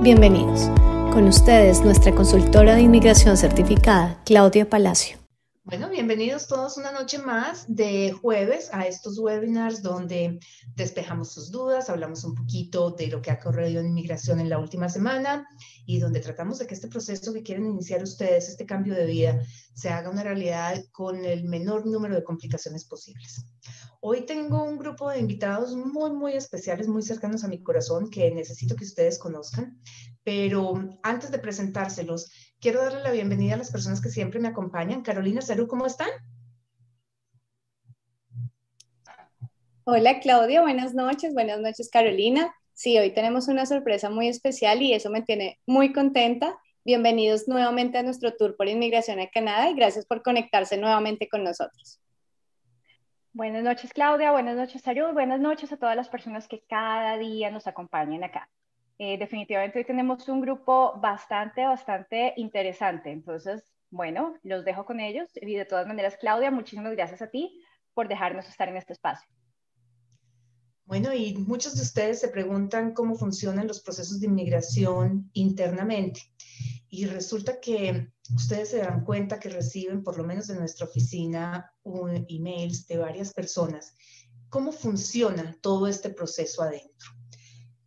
Bienvenidos. Con ustedes, nuestra consultora de inmigración certificada, Claudia Palacio. Bueno, bienvenidos todos una noche más de jueves a estos webinars donde despejamos sus dudas, hablamos un poquito de lo que ha ocurrido en inmigración en la última semana y donde tratamos de que este proceso que quieren iniciar ustedes, este cambio de vida, se haga una realidad con el menor número de complicaciones posibles. Hoy tengo un grupo de invitados muy, muy especiales, muy cercanos a mi corazón que necesito que ustedes conozcan, pero antes de presentárselos, quiero darle la bienvenida a las personas que siempre me acompañan. Carolina, Salud, ¿cómo están? Hola Claudia, buenas noches, buenas noches Carolina. Sí, hoy tenemos una sorpresa muy especial y eso me tiene muy contenta. Bienvenidos nuevamente a nuestro tour por inmigración a Canadá y gracias por conectarse nuevamente con nosotros. Buenas noches Claudia, buenas noches Salud, buenas noches a todas las personas que cada día nos acompañan acá. Eh, definitivamente hoy tenemos un grupo bastante, bastante interesante. Entonces, bueno, los dejo con ellos. Y de todas maneras, Claudia, muchísimas gracias a ti por dejarnos estar en este espacio. Bueno, y muchos de ustedes se preguntan cómo funcionan los procesos de inmigración internamente. Y resulta que ustedes se dan cuenta que reciben, por lo menos en nuestra oficina, un, emails de varias personas. ¿Cómo funciona todo este proceso adentro?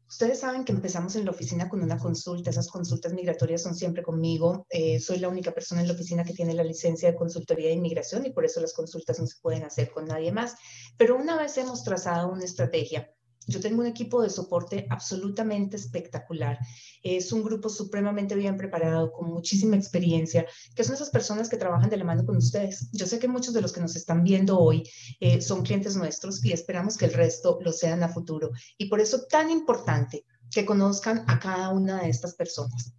Ustedes saben que empezamos en la oficina con una consulta, esas consultas migratorias son siempre conmigo. Eh, soy la única persona en la oficina que tiene la licencia de consultoría de inmigración y por eso las consultas no se pueden hacer con nadie más. Pero una vez hemos trazado una estrategia, yo tengo un equipo de soporte absolutamente espectacular. Es un grupo supremamente bien preparado, con muchísima experiencia, que son esas personas que trabajan de la mano con ustedes. Yo sé que muchos de los que nos están viendo hoy eh, son clientes nuestros y esperamos que el resto lo sean a futuro. Y por eso tan importante que conozcan a cada una de estas personas.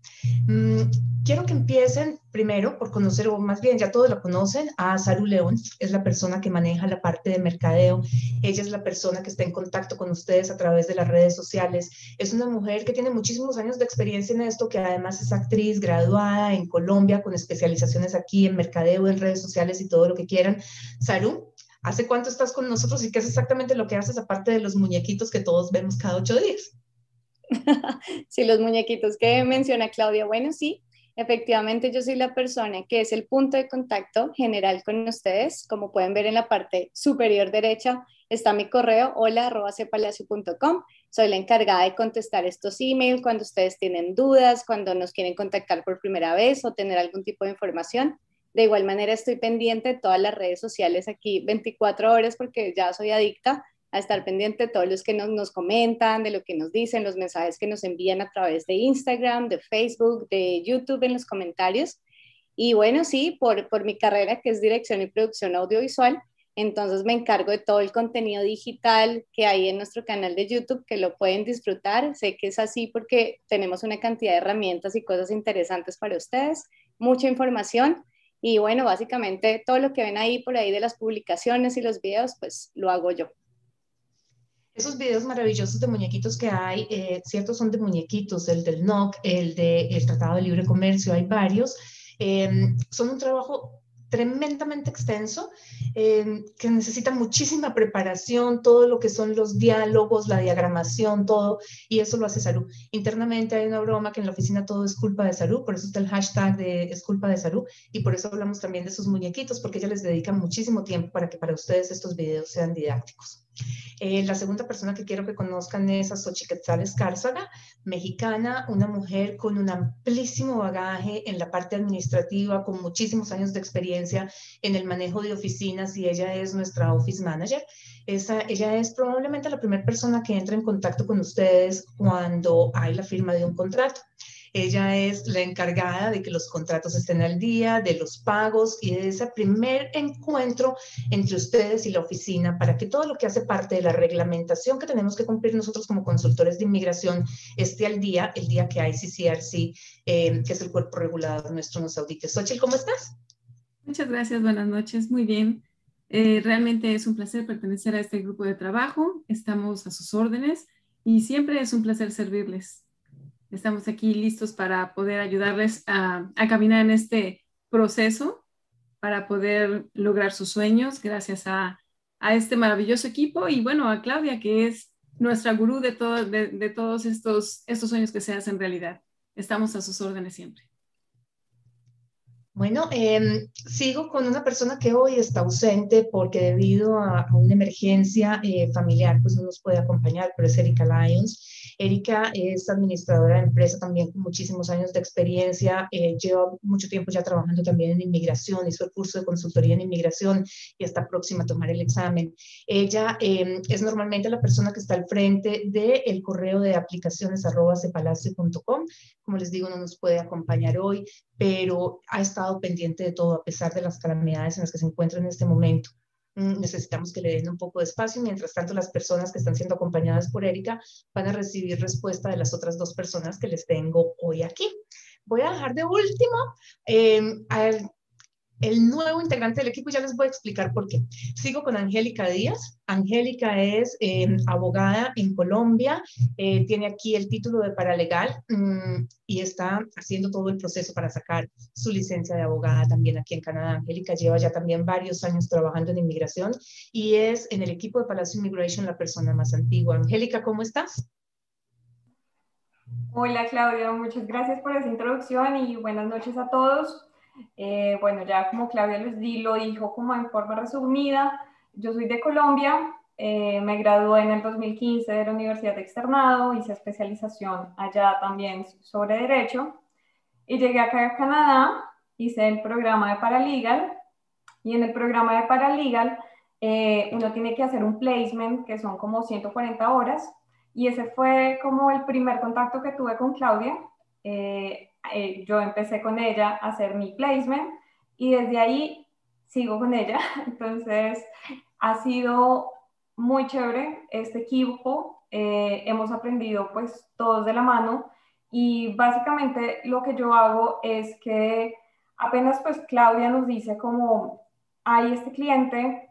Mm, quiero que empiecen primero por conocer, o más bien ya todos lo conocen, a Saru León, es la persona que maneja la parte de mercadeo, ella es la persona que está en contacto con ustedes a través de las redes sociales, es una mujer que tiene muchísimos años de experiencia en esto, que además es actriz graduada en Colombia con especializaciones aquí en mercadeo, en redes sociales y todo lo que quieran. Saru, ¿hace cuánto estás con nosotros y qué es exactamente lo que haces aparte de los muñequitos que todos vemos cada ocho días? sí, los muñequitos que menciona Claudia. Bueno, sí, efectivamente yo soy la persona que es el punto de contacto general con ustedes. Como pueden ver en la parte superior derecha está mi correo hola.cepalacio.com. Soy la encargada de contestar estos emails cuando ustedes tienen dudas, cuando nos quieren contactar por primera vez o tener algún tipo de información. De igual manera estoy pendiente de todas las redes sociales aquí 24 horas porque ya soy adicta a estar pendiente de todos los que nos, nos, comentan, de lo que nos dicen, los mensajes que nos envían a través de Instagram, de Facebook, de YouTube en los comentarios. Y bueno, sí, por, por mi carrera que es dirección y producción audiovisual, entonces me encargo de todo el contenido digital que hay en nuestro canal de YouTube, que lo pueden disfrutar. Sé que es así porque tenemos una cantidad de herramientas y cosas interesantes para ustedes, mucha información. Y bueno, básicamente todo lo que ven ahí por ahí de las publicaciones y los videos, pues lo hago yo. Esos videos maravillosos de muñequitos que hay, eh, ciertos son de muñequitos, el del NOC, el del Tratado de Libre Comercio, hay varios. Em, son un trabajo tremendamente extenso, em, que necesita muchísima preparación, todo lo que son los diálogos, la diagramación, todo, y eso lo hace Salud. Internamente hay una broma que en la oficina todo es culpa de Salud, por eso está el hashtag de es culpa de Salud, y por eso hablamos también de sus muñequitos, porque ella les dedica muchísimo tiempo para que para ustedes estos videos sean didácticos. Eh, la segunda persona que quiero que conozcan es a Xochiquetzal Escárzaga, mexicana, una mujer con un amplísimo bagaje en la parte administrativa, con muchísimos años de experiencia en el manejo de oficinas y ella es nuestra office manager. Ella es probablemente la primera persona que entra en contacto con ustedes cuando hay la firma de un contrato. Ella es la encargada de que los contratos estén al día, de los pagos y de ese primer encuentro entre ustedes y la oficina para que todo lo que hace parte de la reglamentación que tenemos que cumplir nosotros como consultores de inmigración esté al día, el día que ICCRC, eh, que es el cuerpo regulador nuestro, nos audite. Xochitl, ¿cómo estás? Muchas gracias, buenas noches, muy bien. Eh, realmente es un placer pertenecer a este grupo de trabajo, estamos a sus órdenes y siempre es un placer servirles. Estamos aquí listos para poder ayudarles a, caminar en este proceso, para poder lograr sus sueños gracias a, este maravilloso equipo y bueno, a Claudia, que es nuestra gurú de, de, todos estos, estos sueños que se hacen realidad. Estamos a sus órdenes siempre. Bueno, em, sigo con una persona que hoy está ausente porque debido a, una emergencia eh, familiar, pues no nos puede acompañar, pero es Erika Lyons. Erika es administradora de empresa también con muchísimos años de experiencia, eh, lleva mucho tiempo ya trabajando también en inmigración, hizo el curso de consultoría en inmigración y está próxima a tomar el examen. Ella em, es normalmente la persona que está al frente del el correo de aplicaciones arroba Como les digo, no nos puede acompañar hoy, pero ha estado pendiente de todo a pesar de las calamidades en las que se encuentra en este momento. Mm, necesitamos que le den un poco de espacio. Mientras tanto, las personas que están siendo acompañadas por Erika van a recibir respuesta de las otras dos personas que les tengo hoy aquí. Voy a dejar de último eh, al el nuevo integrante del equipo, ya les voy a explicar por qué. Sigo con Angélica Díaz. Angélica es eh, abogada en Colombia, eh, tiene aquí el título de paralegal mm, y está haciendo todo el proceso para sacar su licencia de abogada también aquí en Canadá. Angélica lleva ya también varios años trabajando en inmigración y es en el equipo de Palacio Immigration la persona más antigua. Angélica, ¿cómo estás? Hola Claudia, muchas gracias por esa introducción y buenas noches a todos. Eh, bueno, ya como Claudia les di, lo dijo como en forma resumida, yo soy de Colombia, eh, me gradué en el 2015 de la Universidad de Externado, hice especialización allá también sobre Derecho y llegué acá a Canadá, hice el programa de Paralegal y en el programa de Paralegal eh, uno tiene que hacer un placement que son como 140 horas y ese fue como el primer contacto que tuve con Claudia. Eh, yo empecé con ella a hacer mi placement y desde ahí sigo con ella. Entonces, ha sido muy chévere este equipo. Eh, hemos aprendido pues todos de la mano y básicamente lo que yo hago es que apenas pues Claudia nos dice como hay este cliente,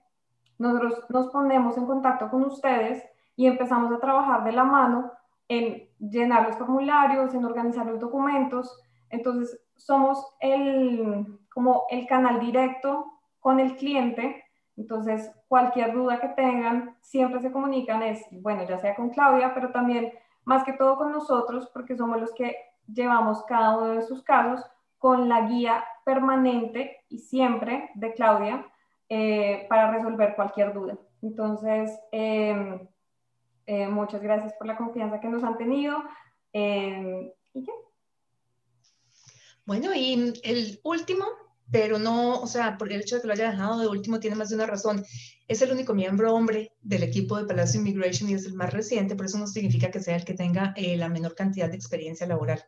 nosotros nos ponemos en contacto con ustedes y empezamos a trabajar de la mano en llenar los formularios, en organizar los documentos. Entonces, somos el, como el canal directo con el cliente. Entonces, cualquier duda que tengan, siempre se comunican, es, bueno, ya sea con Claudia, pero también más que todo con nosotros, porque somos los que llevamos cada uno de sus casos con la guía permanente y siempre de Claudia eh, para resolver cualquier duda. Entonces, eh, eh, muchas gracias por la confianza que nos han tenido. Eh, ¿Y qué? Bueno, y el último, pero no, o sea, por el hecho de que lo haya dejado de último tiene más de una razón. Es el único miembro hombre del equipo de Palacio Immigration y es el más reciente, pero eso no significa que sea el que tenga eh, la menor cantidad de experiencia laboral.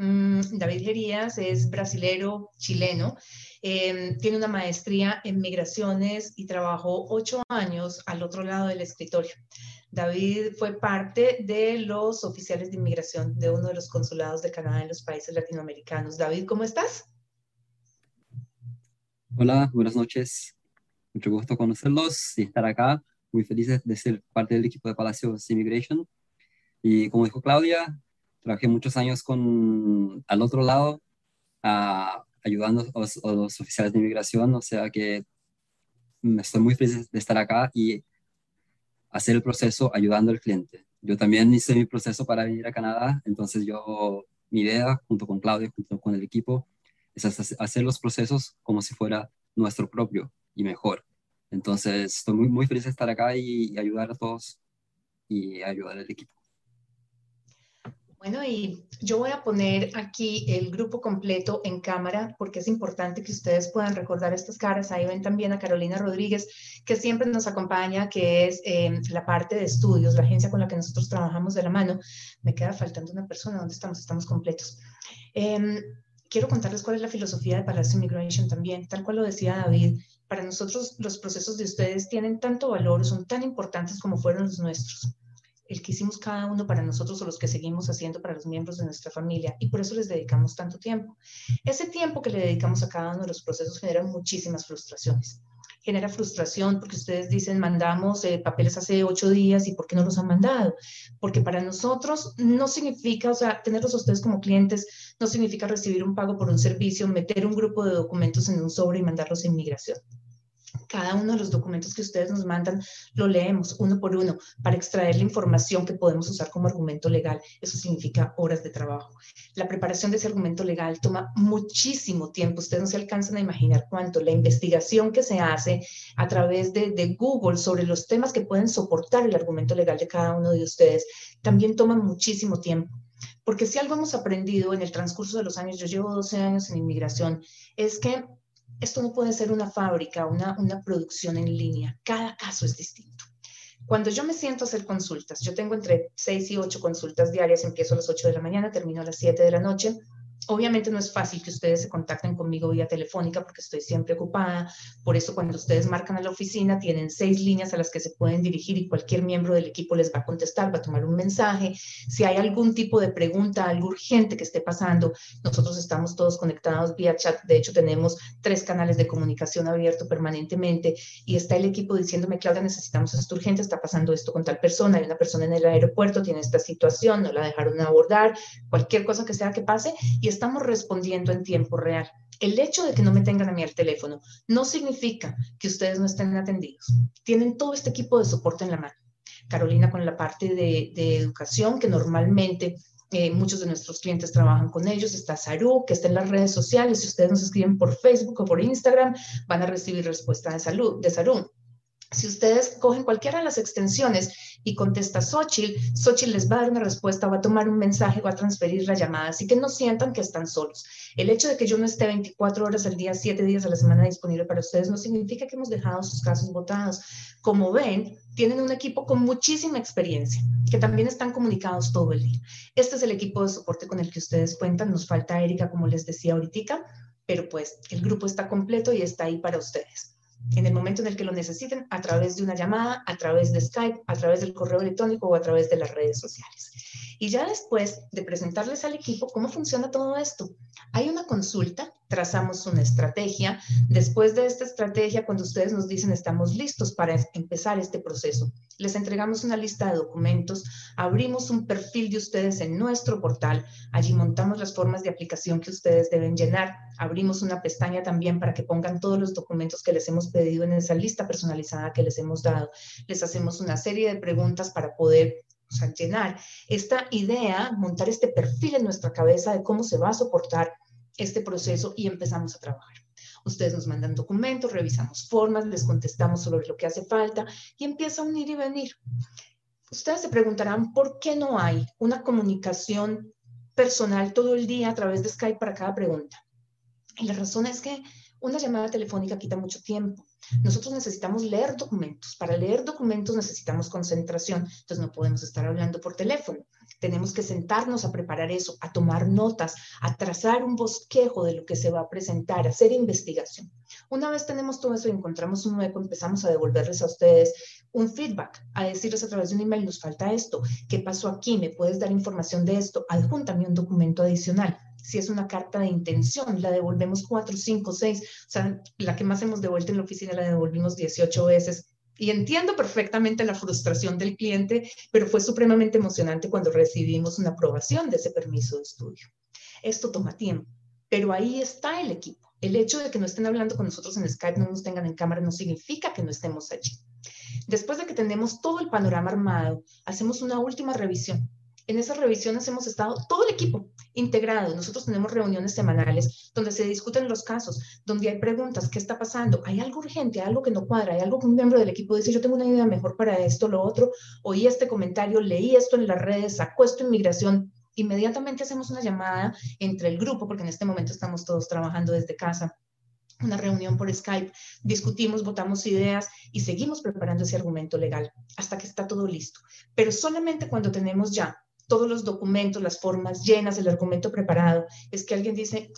Mm, David Gerías es brasilero, chileno, em, tiene una maestría en migraciones y trabajó ocho años al otro lado del escritorio. David fue parte de los oficiales de inmigración de uno de los consulados de Canadá en los países latinoamericanos. David, ¿cómo estás? Hola, buenas noches. Mucho gusto conocerlos y estar acá. Muy feliz de ser parte del equipo de Palacios Immigration. Y como dijo Claudia, trabajé muchos años con al otro lado, ayudando a los, a los, oficiales de inmigración, o sea que estoy muy feliz de estar acá y hacer el proceso ayudando al cliente. Yo también hice mi proceso para venir a Canadá, entonces yo, mi idea, junto con Claudia, junto con el equipo, es hacer los procesos como si fuera nuestro propio y mejor. Entonces, estoy muy, muy feliz de estar acá y, y ayudar a todos y ayudar al equipo. Bueno, y yo voy a poner aquí el grupo completo en cámara porque es importante que ustedes puedan recordar estas caras. Ahí ven también a Carolina Rodríguez, que siempre nos acompaña, que es em, la parte de estudios, la agencia con la que nosotros trabajamos de la mano. Me queda faltando una persona. ¿Dónde estamos? Estamos completos. Em, quiero contarles cuál es la filosofía de Palacio Immigration también, tal cual lo decía David. Para nosotros los procesos de ustedes tienen tanto valor, son tan importantes como fueron los nuestros el que hicimos cada uno para nosotros o los que seguimos haciendo para los miembros de nuestra familia y por eso les dedicamos tanto tiempo. Ese tiempo que le dedicamos a cada uno de los procesos genera muchísimas frustraciones. Genera frustración porque ustedes dicen, mandamos eh, papeles hace ocho días y ¿por qué no los han mandado? Porque para nosotros no significa, o sea, tenerlos a ustedes como clientes no significa recibir un pago por un servicio, meter un grupo de documentos en un sobre y mandarlos a inmigración Cada uno de los documentos que ustedes nos mandan lo leemos uno por uno para extraer la información que podemos usar como argumento legal. Eso significa horas de trabajo. La preparación de ese argumento legal toma muchísimo tiempo. Ustedes no se alcanzan a imaginar cuánto. La investigación que se hace a través de, de Google sobre los temas que pueden soportar el argumento legal de cada uno de ustedes también toma muchísimo tiempo. Porque si algo hemos aprendido en el transcurso de los años, yo llevo 12 años en inmigración, es que esto no puede ser una fábrica, una, una producción en línea. Cada caso es distinto. Cuando yo me siento a hacer consultas, yo tengo entre 6 y 8 consultas diarias, empiezo a las 8 de la mañana, termino a las 7 de la noche, Obviamente no es fácil que ustedes se contacten conmigo vía telefónica porque estoy siempre ocupada. Por eso cuando ustedes marcan a la oficina tienen seis líneas a las que se pueden dirigir y cualquier miembro del equipo les va a contestar, va a tomar un mensaje. Si hay algún tipo de pregunta, algo urgente que esté pasando, nosotros estamos todos conectados vía chat. De hecho, tenemos tres canales de comunicación abiertos permanentemente y está el equipo diciéndome, Claudia, necesitamos esto urgente, está pasando esto con tal persona, hay una persona en el aeropuerto, tiene esta situación, no la dejaron abordar, cualquier cosa que sea que pase estamos respondiendo en tiempo real. El hecho de que no me tengan a mí el teléfono no significa que ustedes no estén atendidos. Tienen todo este equipo de soporte en la mano. Carolina con la parte de, educación, que normalmente eh, muchos de nuestros clientes trabajan con ellos. Está Saru, que está en las redes sociales. Si ustedes nos escriben por Facebook o por Instagram, van a recibir respuesta de, salud, de Saru. Si ustedes cogen cualquiera de las extensiones y contesta Xochitl, Xochitl les va a dar una respuesta, va a tomar un mensaje, va a transferir la llamada, así que no sientan que están solos. El hecho de que yo no esté 24 horas al día, 7 días a la semana disponible para ustedes no significa que hemos dejado sus casos votados. Como ven, tienen un equipo con muchísima experiencia, que también están comunicados todo el día. Este es el equipo de soporte con el que ustedes cuentan. Nos falta Erika, como les decía ahorita, pero pues el grupo está completo y está ahí para ustedes en el momento en el que lo necesiten, a través de una llamada, a través de Skype, a través del correo electrónico o a través de las redes sociales. Y ya después de presentarles al equipo cómo funciona todo esto, hay una consulta, trazamos una estrategia. Después de esta estrategia, cuando ustedes nos dicen estamos listos para empezar este proceso, les entregamos una lista de documentos, abrimos un perfil de ustedes en nuestro portal, allí montamos las formas de aplicación que ustedes deben llenar, abrimos una pestaña también para que pongan todos los documentos que les hemos pedido en esa lista personalizada que les hemos dado. Les hacemos una serie de preguntas para poder llenar esta idea, montar este perfil en nuestra cabeza de cómo se va a soportar este proceso y empezamos a trabajar. Ustedes nos mandan documentos, revisamos formas, les contestamos sobre lo que hace falta y empieza a unir y venir. Ustedes se preguntarán por qué no hay una comunicación personal todo el día a través de Skype para cada pregunta. Y la razón es que una llamada telefónica quita mucho tiempo. Nosotros necesitamos leer documentos. Para leer documentos necesitamos concentración, entonces no podemos estar hablando por teléfono. Tenemos que sentarnos a preparar eso, a tomar notas, a trazar un bosquejo de lo que se va a presentar, a hacer investigación. Una vez tenemos todo eso y encontramos un hueco, empezamos a devolverles a ustedes un feedback, a decirles a través de un email, nos falta esto, ¿qué pasó aquí? ¿Me puedes dar información de esto? Adjúntame un documento adicional si es una carta de intención, la devolvemos cuatro, cinco, seis, o sea, la que más hemos devuelto en la oficina la devolvimos 18 veces. Y entiendo perfectamente la frustración del cliente, pero fue supremamente emocionante cuando recibimos una aprobación de ese permiso de estudio. Esto toma tiempo, pero ahí está el equipo. El hecho de que no estén hablando con nosotros en Skype, no nos tengan en cámara, no significa que no estemos allí. Después de que tenemos todo el panorama armado, hacemos una última revisión en esas revisiones hemos estado todo el equipo integrado. Nosotros tenemos reuniones semanales donde se discuten los casos, donde hay preguntas, ¿qué está pasando? ¿Hay algo urgente, algo que no cuadra? ¿Hay algo que un miembro del equipo dice, yo tengo una idea mejor para esto, lo otro? Oí este comentario, leí esto en las redes, sacó esto inmigración. Inmediatamente hacemos una llamada entre el grupo, porque en este momento estamos todos trabajando desde casa una reunión por Skype, discutimos, votamos ideas y seguimos preparando ese argumento legal hasta que está todo listo. Pero solamente cuando tenemos ya todos los documentos, las formas llenas, el argumento preparado, es que alguien dice,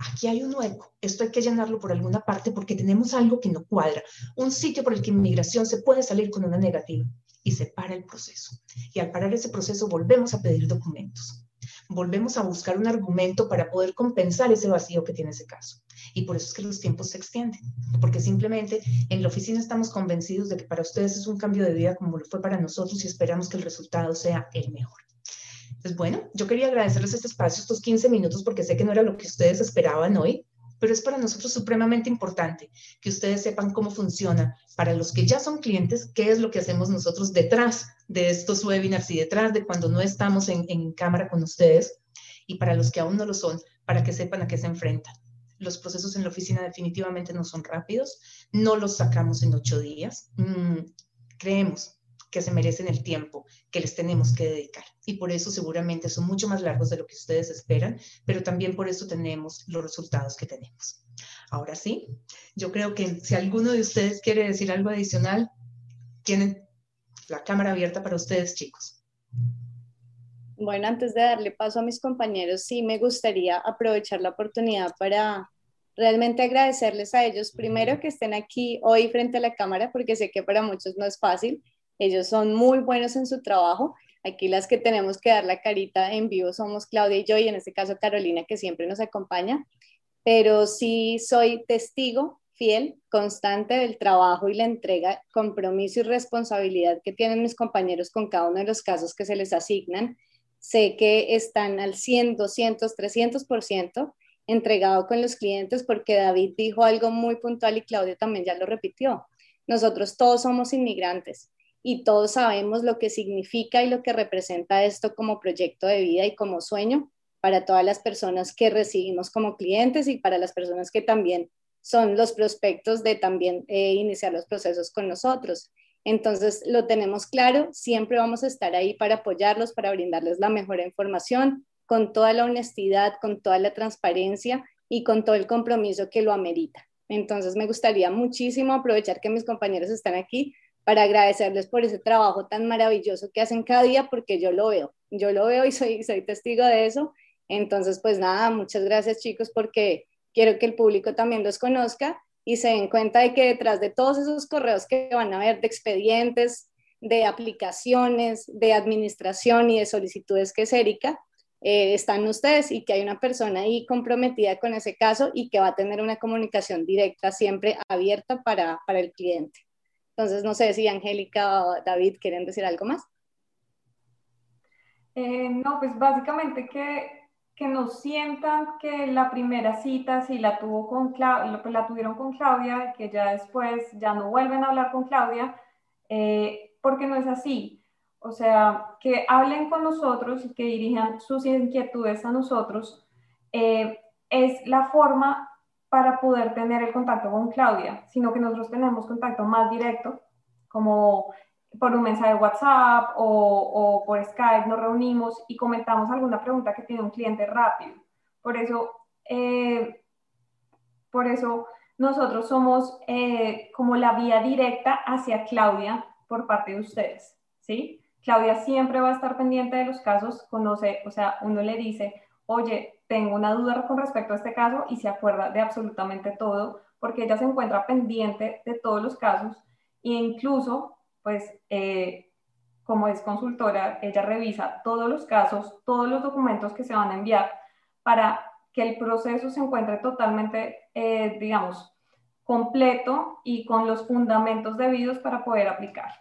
aquí hay un hueco, esto hay que llenarlo por alguna parte porque tenemos algo que no cuadra, un sitio por el que inmigración se puede salir con una negativa y se para el proceso. Y al parar ese proceso volvemos a pedir documentos, volvemos a buscar un argumento para poder compensar ese vacío que tiene ese caso. Y por eso es que los tiempos se extienden, porque simplemente en la oficina estamos convencidos de que para ustedes es un cambio de vida como lo fue para nosotros y esperamos que el resultado sea el mejor. Pues bueno, yo quería agradecerles este espacio, estos 15 minutos, porque sé que no era lo que ustedes esperaban hoy, pero es para nosotros supremamente importante que ustedes sepan cómo funciona. Para los que ya son clientes, qué es lo que hacemos nosotros detrás de estos webinars y detrás de cuando no estamos en, en cámara con ustedes, y para los que aún no lo son, para que sepan a qué se enfrentan. Los procesos en la oficina definitivamente no son rápidos, no los sacamos en ocho días. Mm, creemos que se merecen el tiempo que les tenemos que dedicar. Y por eso seguramente son mucho más largos de lo que ustedes esperan, pero también por eso tenemos los resultados que tenemos. Ahora sí, yo creo que si alguno de ustedes quiere decir algo adicional, tienen la cámara abierta para ustedes, chicos. Bueno, antes de darle paso a mis compañeros, sí me gustaría aprovechar la oportunidad para realmente agradecerles a ellos, primero que estén aquí hoy frente a la cámara, porque sé que para muchos no es fácil, ellos son muy buenos en su trabajo. Aquí las que tenemos que dar la carita en vivo somos Claudia y yo, y en este caso Carolina, que siempre nos acompaña. Pero sí soy testigo fiel, constante del trabajo y la entrega, compromiso y responsabilidad que tienen mis compañeros con cada uno de los casos que se les asignan. Sé que están al 100, 200, 300% entregado con los clientes porque David dijo algo muy puntual y Claudia también ya lo repitió. Nosotros todos somos inmigrantes y todos sabemos lo que significa y lo que representa esto como proyecto de vida y como sueño para todas las personas que recibimos como clientes y para las personas que también son los prospectos de también eh, iniciar los procesos con nosotros. Entonces, lo tenemos claro, siempre vamos a estar ahí para apoyarlos, para brindarles la mejor información, con toda la honestidad, con toda la transparencia y con todo el compromiso que lo amerita. Entonces, me gustaría muchísimo aprovechar que mis compañeros están aquí para agradecerles por ese trabajo tan maravilloso que hacen cada día, porque yo lo veo, yo lo veo y soy, testigo de eso. Entonces, pues nada, muchas gracias chicos, porque quiero que el público también los conozca y se den cuenta de que detrás de todos esos correos que van a ver de expedientes, de aplicaciones, de administración y de solicitudes que es Erika, eh, están ustedes y que hay una persona ahí comprometida con ese caso y que va a tener una comunicación directa siempre abierta para el cliente. Entonces, no sé si Angélica o David quieren decir algo más. Eh, no, pues básicamente que, que nos sientan que la primera cita, si la, tuvo con Claudia, pues la tuvieron con Claudia, que ya después ya no vuelven a hablar con Claudia, eh, porque no es así. O sea, que hablen con nosotros y que dirijan sus inquietudes a nosotros, eh, es la forma para poder tener el contacto con Claudia, sino que nosotros tenemos contacto más directo, como por un mensaje de WhatsApp o, por Skype, nos reunimos y comentamos alguna pregunta que tiene un cliente rápido. Por eso, eh, por eso nosotros somos eh, como la vía directa hacia Claudia por parte de ustedes, ¿sí? Claudia siempre va a estar pendiente de los casos, conoce, o sea, uno le dice, oye, tengo una duda con respecto a este caso y se acuerda de absolutamente todo, porque ella se encuentra pendiente de todos los casos e incluso, pues, eh, como es consultora, ella revisa todos los casos, todos los documentos que se van a enviar para que el proceso se encuentre totalmente, eh, digamos, completo y con los fundamentos debidos para poder aplicar.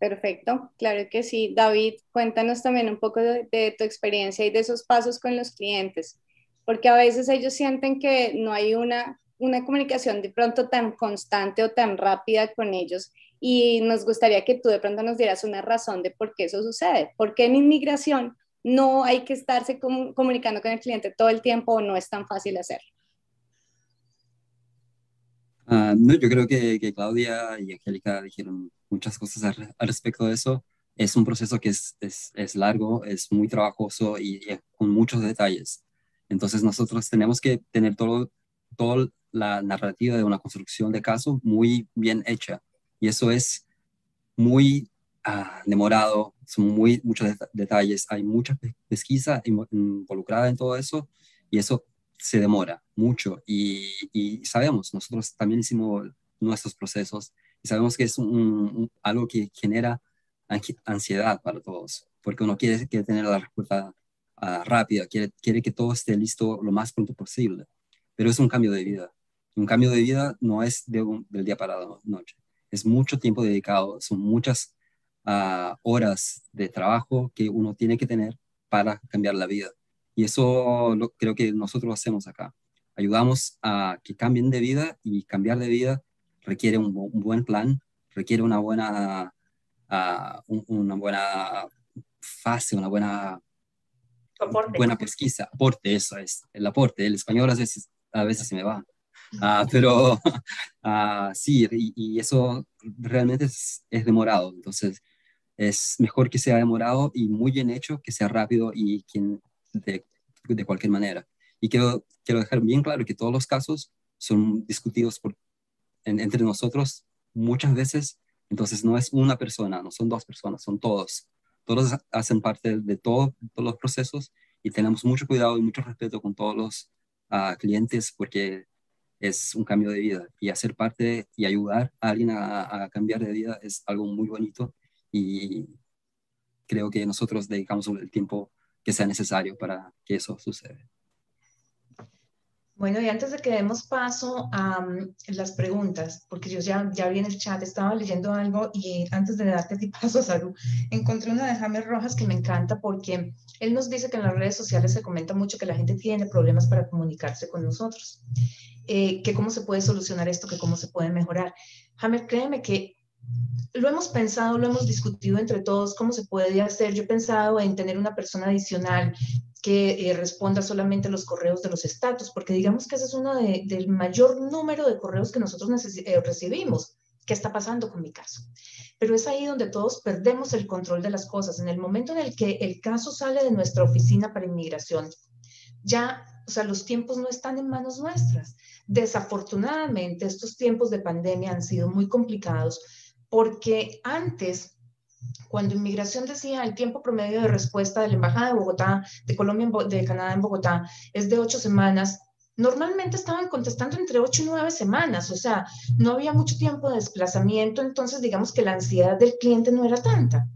Perfecto, claro que sí. David, cuéntanos también un poco de, tu experiencia y de esos pasos con los clientes, porque a veces ellos sienten que no hay una, una comunicación de pronto tan constante o tan rápida con ellos y nos gustaría que tú de pronto nos dieras una razón de por qué eso sucede, porque en inmigración no hay que estarse comunicando con el cliente todo el tiempo o no es tan fácil hacerlo. Ah, no, yo creo que, que, Claudia y Angélica dijeron muchas cosas al, respecto de eso. Es un proceso que es, es, largo, es muy trabajoso y, con muchos detalles. Entonces nosotros tenemos que tener todo, toda la narrativa de una construcción de caso muy bien hecha. Y eso es muy ah, demorado, son muy, muchos detalles, hay mucha pesquisa involucrada en todo eso y eso se demora mucho y, sabemos, nosotros también hicimos nuestros procesos y sabemos que es un, algo que genera ansiedad para todos, porque uno quiere, quiere tener la respuesta uh, rápida, quiere, quiere que todo esté listo lo más pronto posible, pero es un cambio de vida. Un cambio de vida no es de del día para la noche, es mucho tiempo dedicado, son muchas uh, horas de trabajo que uno tiene que tener para cambiar la vida. Y eso lo, creo que nosotros lo hacemos acá. Ayudamos a que cambien de vida y cambiar de vida requiere un, buen plan, requiere una buena, uh, una buena fase, una buena, buena pesquisa. Aporte, eso es, el aporte. El español a veces, a veces se me va. Uh, pero uh, sí, y, y, eso realmente es, es, demorado. Entonces, es mejor que sea demorado y muy bien hecho que sea rápido y quien, de, de cualquier manera. Y quiero, quiero dejar bien claro que todos los casos son discutidos por, entre nosotros muchas veces. Entonces, no es una persona, no son dos personas, son todos. Todos hacen parte de todo, todos los procesos y tenemos mucho cuidado y mucho respeto con todos los uh, clientes porque es un cambio de vida y hacer parte y ayudar a alguien a, a, cambiar de vida es algo muy bonito y creo que nosotros dedicamos el tiempo que sea necesario para que eso suceda. Bueno, y antes de que demos paso a um, las preguntas, porque yo ya, ya vi en el chat, estaba leyendo algo y antes de darte ti paso, Saru, encontré una de James Rojas que me encanta porque él nos dice que en las redes sociales se comenta mucho que la gente tiene problemas para comunicarse con nosotros, eh, que cómo se puede solucionar esto, que cómo se puede mejorar. James, créeme que lo hemos pensado, lo hemos discutido entre todos, cómo se puede hacer. Yo he pensado en tener una persona adicional que eh, responda solamente los correos de los estatus, porque digamos que ese es uno del mayor número de correos que nosotros eh, recibimos. ¿Qué está pasando con mi caso? Pero es ahí donde todos perdemos el control de las cosas. En el momento en el que el caso sale de nuestra oficina para inmigración, ya, o sea, los tiempos no están en manos nuestras. Desafortunadamente, estos tiempos de pandemia han sido muy complicados porque antes, cuando inmigración decía el tiempo promedio de respuesta de la Embajada de Bogotá, de Colombia, de Canadá en Bogotá, es de ocho semanas, normalmente estaban contestando entre ocho y nueve semanas, o sea, no había mucho tiempo de desplazamiento, entonces digamos que la ansiedad del cliente no era tanta.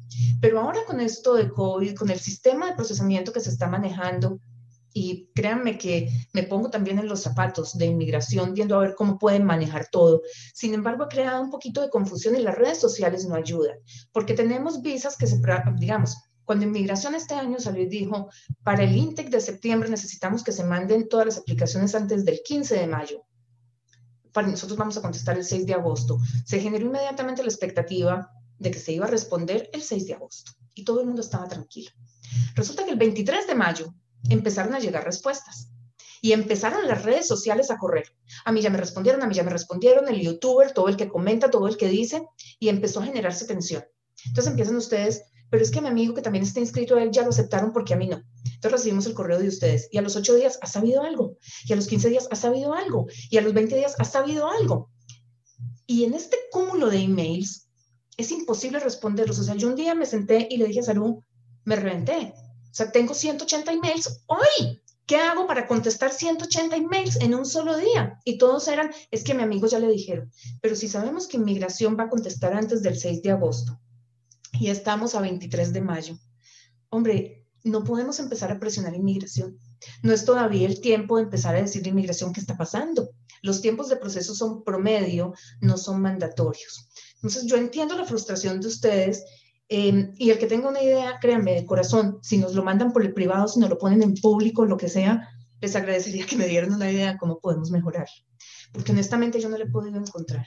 Pero ahora con esto de COVID, con el sistema de procesamiento que se está manejando, y créanme que me pongo también en los zapatos de inmigración viendo a ver cómo pueden manejar todo. Sin embargo, ha creado un poquito de confusión y las redes sociales no ayudan, porque tenemos visas que se, digamos, cuando inmigración este año salió y dijo, para el INTEC de septiembre necesitamos que se manden todas las aplicaciones antes del 15 de mayo. Para nosotros vamos a contestar el 6 de agosto. Se generó inmediatamente la expectativa de que se iba a responder el 6 de agosto y todo el mundo estaba tranquilo. Resulta que el 23 de mayo empezaron a llegar respuestas. Y empezaron las redes sociales a correr. A mí ya me respondieron, a mí ya me respondieron, el youtuber, todo el que comenta, todo el que dice, y empezó a generarse tensión. Entonces empiezan ustedes, pero es que mi amigo que también está inscrito, él ya lo aceptaron porque a mí no. Entonces recibimos el correo de ustedes y a los ocho días ha sabido algo, y a los 15 días ha sabido algo, y a los 20 días ha sabido algo. Y en este cúmulo de emails es imposible responderlos. O sea, yo un día me senté y le dije a Salud, me reventé, sea, tengo 180 emails hoy. ¿Qué hago para contestar 180 emails en un solo día? Y todos eran, es que mi amigo ya le dijeron, pero si sabemos que inmigración va a contestar antes del 6 de agosto y estamos a 23 de mayo, hombre, no podemos empezar a presionar inmigración. No es todavía el tiempo de empezar a decir inmigración qué está pasando. Los tiempos de proceso son promedio, no son mandatorios. Entonces, yo entiendo la frustración de ustedes Em, y el que tenga una idea, créanme, de corazón, si nos lo mandan por el privado, si nos lo ponen en público, lo que sea, les agradecería que me dieran una idea de cómo podemos mejorar. Porque honestamente yo no le he podido encontrar.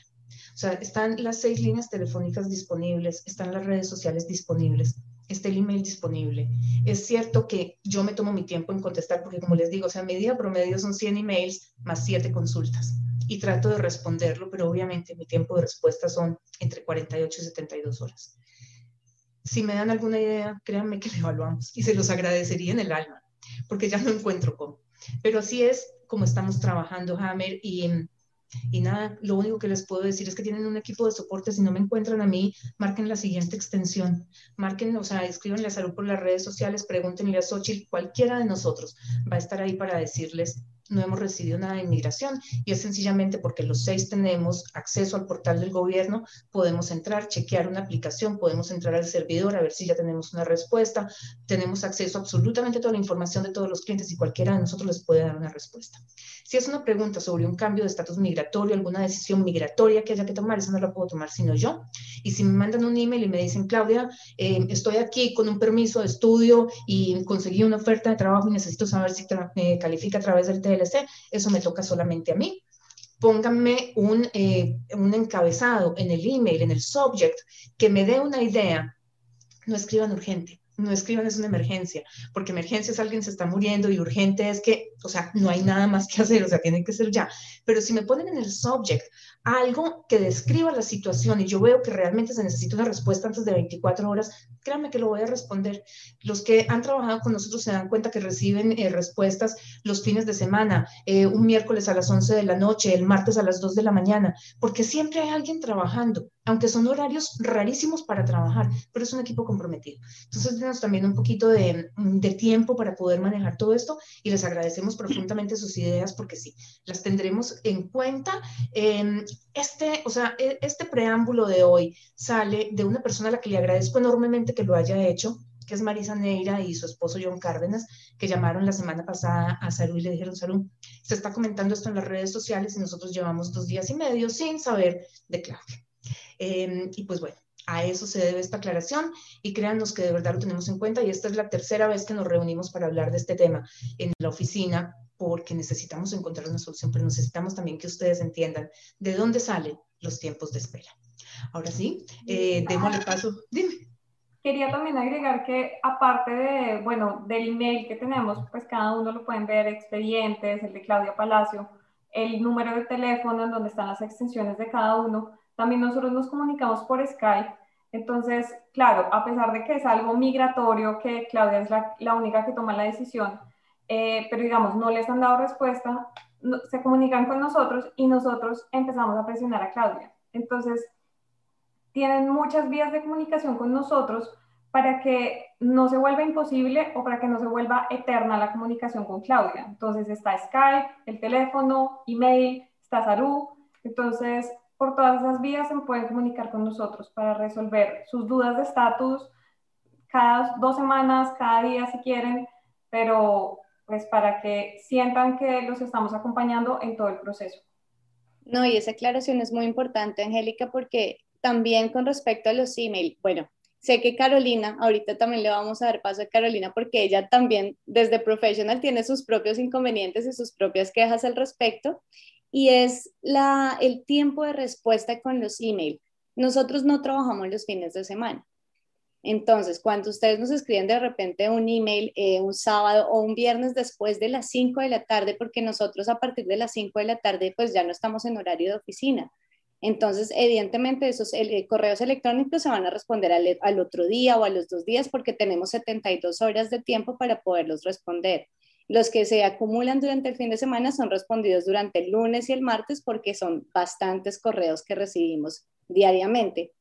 O sea, están las seis líneas telefónicas disponibles, están las redes sociales disponibles, está el email disponible. Es cierto que yo me tomo mi tiempo en contestar porque, como les digo, o sea, mi día promedio son 100 emails más 7 consultas y trato de responderlo, pero obviamente mi tiempo de respuesta son entre 48 y 72 horas si me dan alguna idea, créanme que le evaluamos y se los agradecería en el alma, porque ya no encuentro cómo. Pero así es como estamos trabajando, Hammer, y, y nada, lo único que les puedo decir es que tienen un equipo de soporte, si no me encuentran a mí, marquen la siguiente extensión, marquen, o sea, escríbanle a Salud por las redes sociales, pregúntenle a Xochitl, cualquiera de nosotros va a estar ahí para decirles no hemos recibido nada de inmigración y es sencillamente porque los seis tenemos acceso al portal del gobierno, podemos entrar, chequear una aplicación, podemos entrar al servidor a ver si ya tenemos una respuesta, tenemos acceso a absolutamente toda la información de todos los clientes y cualquiera de nosotros les puede dar una respuesta. Si es una pregunta sobre un cambio de estatus migratorio, alguna decisión migratoria que haya que tomar, esa no la puedo tomar sino yo. Y si me mandan un email y me dicen, Claudia, eh, estoy aquí con un permiso de estudio y conseguí una oferta de trabajo y necesito saber si me califica a través del eso me toca solamente a mí pónganme un, eh, un, encabezado en el email, en el subject, que me dé una idea. No escriban urgente, no escriban es una emergencia, porque emergencia es alguien se está muriendo y urgente es que, o sea, no hay nada más que hacer, o sea, tiene que ser ya. Pero si me ponen en el subject algo que describa la situación y yo veo que realmente se necesita una respuesta antes de 24 horas, créanme que lo voy a responder. Los que han trabajado con nosotros se dan cuenta que reciben eh, respuestas los fines de semana, eh, un miércoles a las 11 de la noche, el martes a las 2 de la mañana, porque siempre hay alguien trabajando, aunque son horarios rarísimos para trabajar, pero es un equipo comprometido. Entonces, tenemos también un poquito de, de tiempo para poder manejar todo esto y les agradecemos profundamente sus ideas porque sí, las tendremos en cuenta. Eh, este, o sea, e, este preámbulo de hoy sale de una persona a la que le agradezco enormemente que lo haya hecho, que es Marisa Neira y su esposo John Cárdenas, que llamaron la semana pasada a Salud y le dijeron, Salud, se está comentando esto en las redes sociales y nosotros llevamos dos días y medio sin saber de Claudia. Em, y pues bueno, a eso se debe esta aclaración y créanos que de verdad lo tenemos en cuenta y esta es la tercera vez que nos reunimos para hablar de este tema en la oficina porque necesitamos encontrar una solución, pero necesitamos también que ustedes entiendan de dónde salen los tiempos de espera. Ahora sí, eh, démosle paso. Dime. Quería también agregar que aparte de, bueno, del email que tenemos, pues cada uno lo pueden ver, expedientes, el de Claudia Palacio, el número de teléfono en donde están las extensiones de cada uno, también nosotros nos comunicamos por Skype. Entonces, claro, a pesar de que es algo migratorio, que Claudia es la, la única que toma la decisión, eh, pero digamos, no les han dado respuesta, se comunican con nosotros y nosotros empezamos a presionar a Claudia. Entonces, tienen muchas vías de comunicación con nosotros para que no se vuelva imposible o para que no se vuelva eterna la comunicación con Claudia. Entonces está Skype, el teléfono, email, está Saru. Entonces, por todas esas vías se pueden comunicar con nosotros para resolver sus dudas de estatus cada dos semanas, cada día si quieren, pero pues para que sientan que los estamos acompañando en todo el proceso. No, y esa aclaración es muy importante, Angélica, porque también con respecto a los email, bueno, sé que Carolina, ahorita también le vamos a dar paso a Carolina porque ella también desde professional tiene sus propios inconvenientes y sus propias quejas al respecto y es la, el tiempo de respuesta con los email. Nosotros no trabajamos los fines de semana. Entonces, cuando ustedes nos escriben de repente un email eh, un sábado o un viernes después de las 5 de la tarde, porque nosotros a partir de las 5 de la tarde pues ya no estamos en horario de oficina. Entonces, evidentemente, esos eh, correos electrónicos se van a responder al, al, otro día o a los dos días porque tenemos 72 horas de tiempo para poderlos responder. Los que se acumulan durante el fin de semana son respondidos durante el lunes y el martes porque son bastantes correos que recibimos diariamente.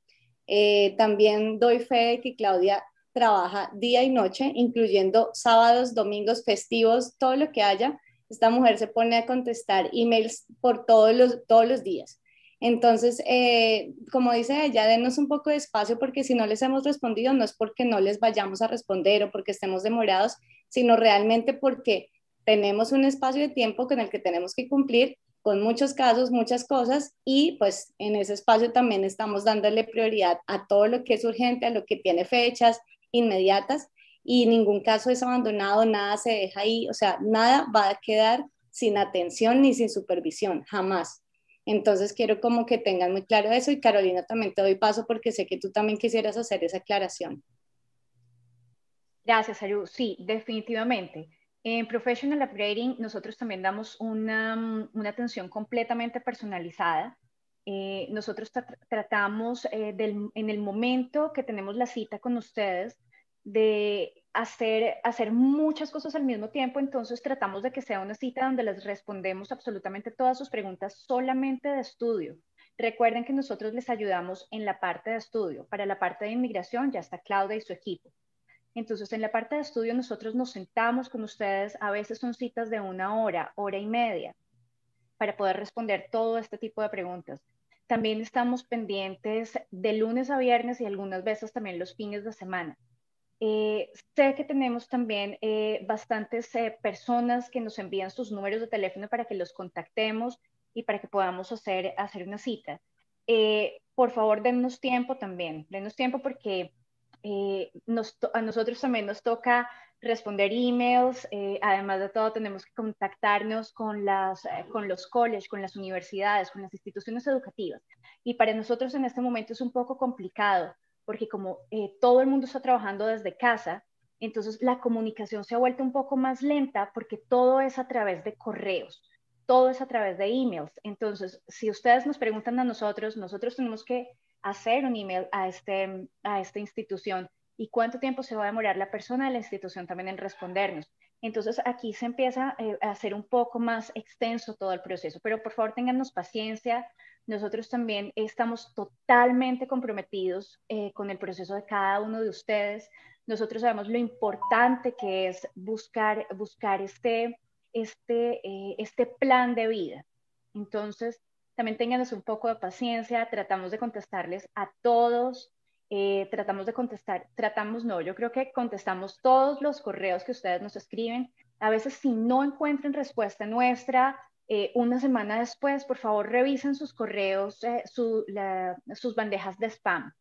Eh, también doy fe de que Claudia trabaja día y noche, incluyendo sábados, domingos, festivos, todo lo que haya. Esta mujer se pone a contestar emails por todos los, todos los días. Entonces, eh, como dice ella, denos un poco de espacio porque si no les hemos respondido no es porque no les vayamos a responder o porque estemos demorados, sino realmente porque tenemos un espacio de tiempo con el que tenemos que cumplir con muchos casos, muchas cosas y pues en ese espacio también estamos dándole prioridad a todo lo que es urgente, a lo que tiene fechas inmediatas y ningún caso es abandonado, nada se deja ahí, o sea, nada va a quedar sin atención ni sin supervisión, jamás. Entonces quiero como que tengan muy claro eso y Carolina también te doy paso porque sé que tú también quisieras hacer esa aclaración. Gracias, Ayu. Sí, definitivamente. En Professional Upgrading nosotros también damos una, mm, atención completamente personalizada. Eh, nosotros tratamos eh, en el momento que tenemos la cita con ustedes de hacer, hacer muchas cosas al mismo tiempo, entonces tratamos de que sea una cita donde les respondemos absolutamente todas sus preguntas solamente de estudio. Recuerden que nosotros les ayudamos en la parte de estudio. Para la parte de inmigración ya está Claudia y su equipo. Entonces, en la parte de estudio nosotros nos sentamos con ustedes, a veces son citas de una hora, hora y media, para poder responder todo este tipo de preguntas. También estamos pendientes de lunes a viernes y algunas veces también los fines de semana. Eh, sé que tenemos también eh, bastantes eh, personas que nos envían sus números de teléfono para que los contactemos y para que podamos hacer, hacer una cita. por favor, dennos tiempo también, dennos tiempo porque a nosotros también nos toca responder emails, además de todo tenemos que contactarnos con, las, con los colleges, con las universidades, con las instituciones educativas. Y para nosotros en este momento es un poco complicado porque como eh, todo el mundo está trabajando desde casa, entonces la comunicación se ha vuelto un poco más lenta porque todo es a través de correos, todo es a través de emails. Entonces, si ustedes nos preguntan a nosotros, nosotros tenemos que hacer un email a, este, a esta institución y cuánto tiempo se va a demorar la persona de la institución también en respondernos. Entonces aquí se empieza eh, a hacer un poco más extenso todo el proceso, pero por favor tengannos paciencia, nosotros también estamos totalmente comprometidos eh, con el proceso de cada uno de ustedes. Nosotros sabemos lo importante que es buscar, buscar este, este, eh, este plan de vida. Entonces, también tengan un poco de paciencia, tratamos de contestarles a todos, eh, tratamos de contestar, tratamos no, yo creo que contestamos todos los correos que ustedes nos escriben. A veces si no encuentran respuesta nuestra, eh, una semana después, por favor, revisen sus correos, eh, sus bandejas de spam.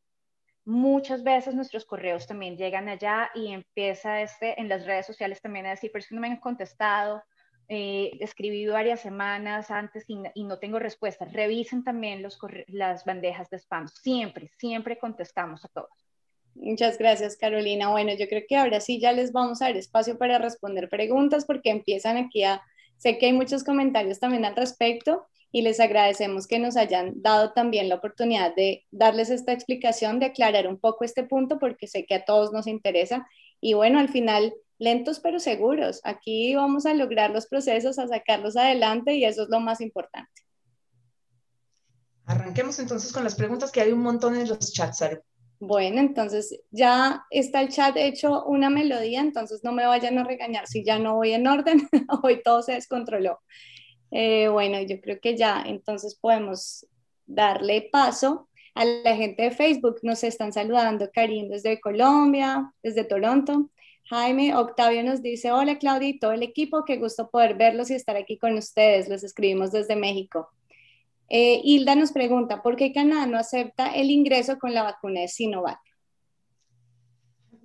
Muchas veces nuestros correos también llegan allá y empieza este, en las redes sociales también a decir, pero es que no me han contestado, eh, escribí varias semanas antes y, no tengo respuesta. Revisen también los las bandejas de spam. Siempre, siempre contestamos a todos. Muchas gracias, Carolina. Bueno, yo creo que ahora sí ya les vamos a dar espacio para responder preguntas porque empiezan aquí a Sé que hay muchos comentarios también al respecto y les agradecemos que nos hayan dado también la oportunidad de darles esta explicación, de aclarar un poco este punto, porque sé que a todos nos interesa. Y bueno, al final, lentos pero seguros. Aquí vamos a lograr los procesos, a sacarlos adelante y eso es lo más importante. Arranquemos entonces con las preguntas que hay un montón en los chats. Bueno, entonces ya está el chat hecho una melodía, entonces no me vayan a regañar si ya no voy en orden, hoy todo se descontroló. Eh, bueno, yo creo que ya entonces podemos darle paso a la gente de Facebook. Nos están saludando Karim desde Colombia, desde Toronto. Jaime Octavio nos dice, hola Claudia y todo el equipo, qué gusto poder verlos y estar aquí con ustedes. Los escribimos desde México. Eh, Hilda nos pregunta, ¿por qué Canadá no acepta el ingreso con la vacuna de Sinovac?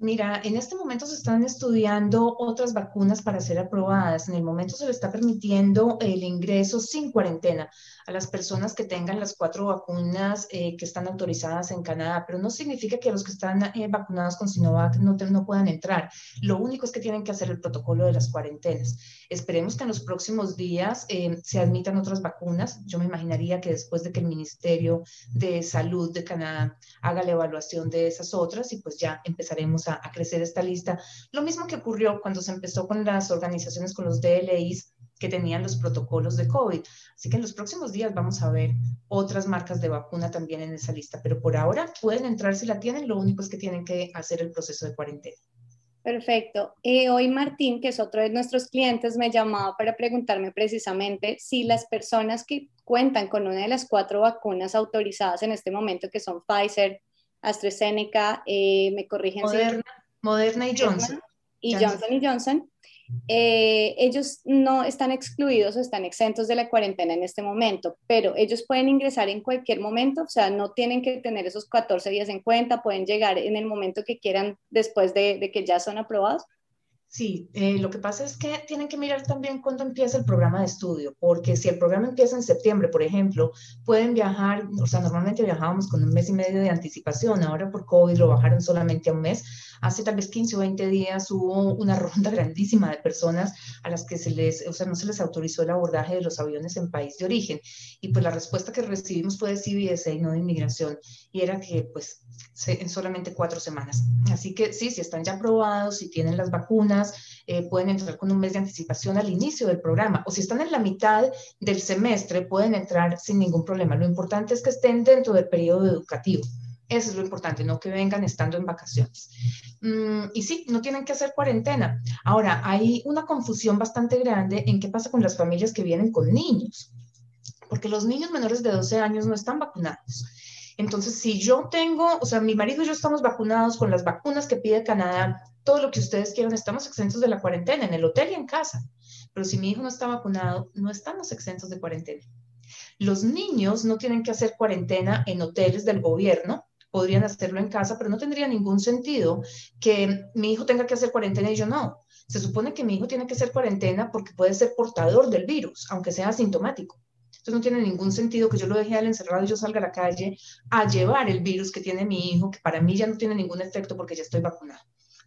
Mira, en este momento se están estudiando otras vacunas para ser aprobadas. En el momento se le está permitiendo el ingreso sin cuarentena a las personas que tengan las cuatro vacunas eh, que están autorizadas en Canadá, pero no significa que los que están eh, vacunados con Sinovac no, no puedan entrar. Lo único es que tienen que hacer el protocolo de las cuarentenas. Esperemos que en los próximos días eh, se admitan otras vacunas. Yo me imaginaría que después de que el Ministerio de Salud de Canadá haga la evaluación de esas otras y pues ya empezaremos a a, crecer esta lista. Lo mismo que ocurrió cuando se empezó con las organizaciones, con los DLIs que tenían los protocolos de COVID. Así que en los próximos días vamos a ver otras marcas de vacuna también en esa lista, pero por ahora pueden entrar si la tienen, lo único es que tienen que hacer el proceso de cuarentena. Perfecto. Eh, hoy Martín, que es otro de nuestros clientes, me llamaba para preguntarme precisamente si las personas que cuentan con una de las cuatro vacunas autorizadas en este momento, que son Pfizer, AstraZeneca, eh, me corrigen. Moderna, Moderna y Johnson. Y Johnson, y Johnson. Eh, ellos no están excluidos o están exentos de la cuarentena en este momento, pero ellos pueden ingresar en cualquier momento, o sea, no tienen que tener esos 14 días en cuenta, pueden llegar en el momento que quieran después de, de que ya son aprobados. Sí, eh, lo que pasa es que tienen que mirar también cuándo empieza el programa de estudio, porque si el programa empieza en septiembre, por ejemplo, pueden viajar, o sea, normalmente viajábamos con un mes y medio de anticipación, ahora por COVID lo bajaron solamente a un mes. Hace tal vez 15 o 20 días hubo una ronda grandísima de personas a las que se les, o sea, no se les autorizó el abordaje de los aviones en país de origen. Y pues la respuesta que recibimos fue de CBSA y no de inmigración, y era que pues en solamente cuatro semanas. Así que sí, si están ya aprobados, si tienen las vacunas, eh, pueden entrar con un mes de anticipación al inicio del programa. O si están en la mitad del semestre, pueden entrar sin ningún problema. Lo importante es que estén dentro del periodo educativo. Eso es lo importante, no que vengan estando en vacaciones. Mm, y sí, no tienen que hacer cuarentena. Ahora, hay una confusión bastante grande en qué pasa con las familias que vienen con niños, porque los niños menores de 12 años no están vacunados. Entonces, si yo tengo, o sea, mi marido y yo estamos vacunados con las vacunas que pide Canadá, todo lo que ustedes quieran, estamos exentos de la cuarentena en el hotel y en casa. Pero si mi hijo no está vacunado, no estamos exentos de cuarentena. Los niños no tienen que hacer cuarentena en hoteles del gobierno, podrían hacerlo en casa, pero no tendría ningún sentido que mi hijo tenga que hacer cuarentena y yo no. Se supone que mi hijo tiene que hacer cuarentena porque puede ser portador del virus, aunque sea asintomático. No tiene ningún sentido que yo lo deje al encerrado y yo salga a la calle a llevar el virus que tiene mi hijo, que para mí ya no tiene ningún efecto porque ya estoy vacunado.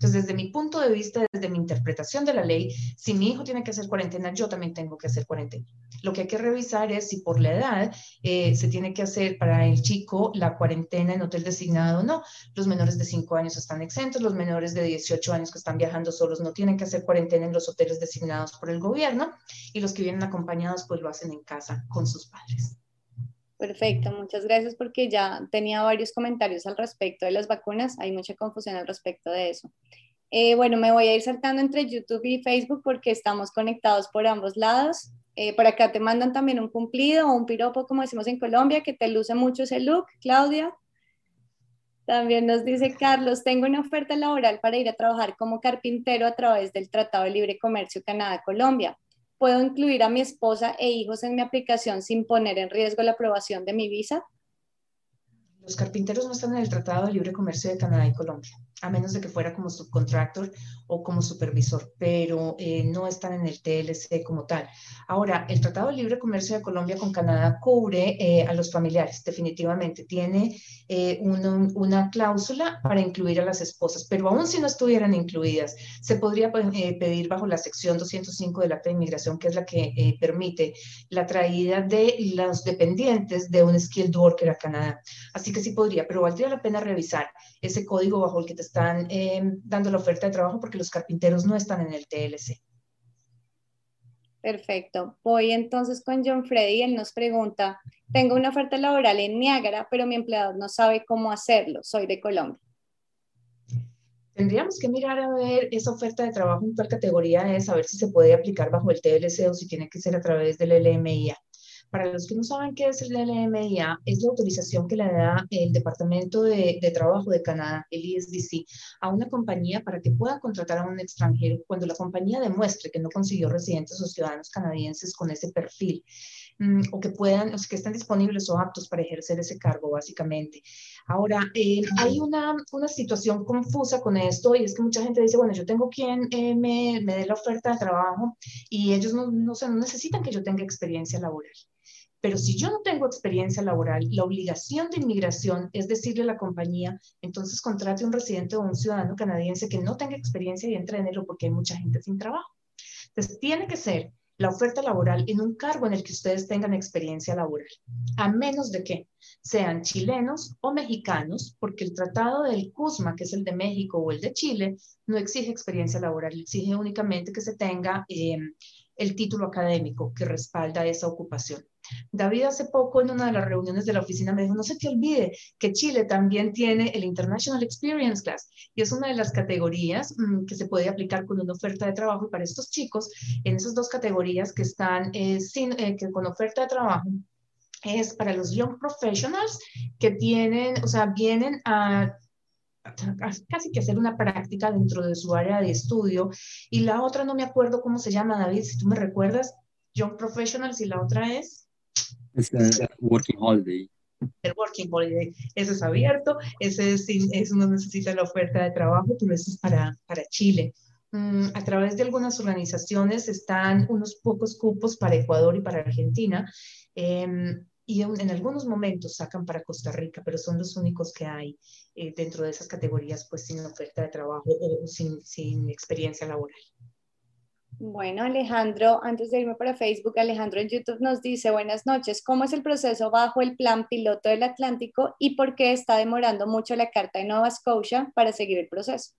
Entonces, desde mi punto de vista, desde mi interpretación de la ley, si mi hijo tiene que hacer cuarentena, yo también tengo que hacer cuarentena. Lo que hay que revisar es si por la edad eh, se tiene que hacer para el chico la cuarentena en hotel designado o no. Los menores de 5 años están exentos, los menores de 18 años que están viajando solos no tienen que hacer cuarentena en los hoteles designados por el gobierno y los que vienen acompañados pues lo hacen en casa con sus padres. Perfecto, muchas gracias porque ya tenía varios comentarios al respecto de las vacunas. Hay mucha confusión al respecto de eso. Eh, bueno, me voy a ir saltando entre YouTube y Facebook porque estamos conectados por ambos lados. Eh, por acá te mandan también un cumplido o un piropo, como decimos en Colombia, que te luce mucho ese look, Claudia. También nos dice Carlos, tengo una oferta laboral para ir a trabajar como carpintero a través del Tratado de Libre Comercio Canadá-Colombia puedo incluir a mi esposa e hijos en mi aplicación sin poner en riesgo la aprobación de mi visa? Los carpinteros no están en el Tratado de Libre Comercio de Canadá y Colombia a menos de que fuera como subcontractor o como supervisor, pero eh, no están en el TLC como tal. Ahora, el Tratado de Libre Comercio de Colombia con Canadá cubre eh, a los familiares, definitivamente. Tiene eh, una cláusula para incluir a las esposas, pero aún si no estuvieran incluidas, se podría pues, pedir bajo la sección 205 del Acta de Inmigración, que es la que permite la traída de los dependientes de un skilled worker a Canadá. Así que sí podría, pero valdría la pena revisar ese código bajo el que te están em, dando la oferta de trabajo porque los carpinteros no están en el TLC. Perfecto. Voy entonces con John Freddy. Él nos pregunta, tengo una oferta laboral en Niágara, pero mi empleador no sabe cómo hacerlo. Soy de Colombia. Tendríamos que mirar a ver esa oferta de trabajo en cuál categoría es, a ver si se puede aplicar bajo el TLC o si tiene que ser a través del LMIA. Para los que no saben qué es el LMIA, es la autorización que le da el Departamento de, Trabajo de Canadá, el ISDC, a una compañía para que pueda contratar a un extranjero cuando la compañía demuestre que no consiguió residentes o ciudadanos canadienses con ese perfil mm, o que puedan, o que estén disponibles o aptos para ejercer ese cargo, básicamente. Ahora, eh, hay una, una, situación confusa con esto y es que mucha gente dice, bueno, yo tengo quien eh, me, me dé la oferta de trabajo y ellos no, no, no necesitan que yo tenga experiencia laboral. Pero si yo no tengo experiencia laboral, la obligación de inmigración es decirle a la compañía, entonces contrate un residente o un ciudadano canadiense que no tenga experiencia y entre en él porque hay mucha gente sin trabajo. Entonces, tiene que ser la oferta laboral en un cargo en el que ustedes tengan experiencia laboral, a menos de que sean chilenos o mexicanos, porque el tratado del CUSMA, que es el de México o el de Chile, no exige experiencia laboral, exige únicamente que se tenga eh, el título académico que respalda esa ocupación. David hace poco en una de las reuniones de la oficina me dijo, no se te olvide que Chile también tiene el International Experience Class y es una de las categorías mm, que se puede aplicar con una oferta de trabajo y para estos chicos en esas dos categorías que están eh, sin, eh, que con oferta de trabajo es para los young professionals que tienen, o sea, vienen a casi que hacer una práctica dentro de su área de estudio. Y la otra no me acuerdo cómo se llama, David, si tú me recuerdas, Young Professionals y la otra es... Es el Working Holiday. El Working Holiday, ese es abierto, ese es, eso no necesita la oferta de trabajo, pero eso es para, para Chile. Mm, a través de algunas organizaciones están unos pocos cupos para Ecuador y para Argentina. Em, y en, algunos momentos sacan para Costa Rica, pero son los únicos que hay eh, dentro de esas categorías, pues sin oferta de trabajo o sin, sin experiencia laboral. Bueno, Alejandro, antes de irme para Facebook, Alejandro en YouTube nos dice, buenas noches, ¿cómo es el proceso bajo el plan piloto del Atlántico y por qué está demorando mucho la Carta de Nova Scotia para seguir el proceso?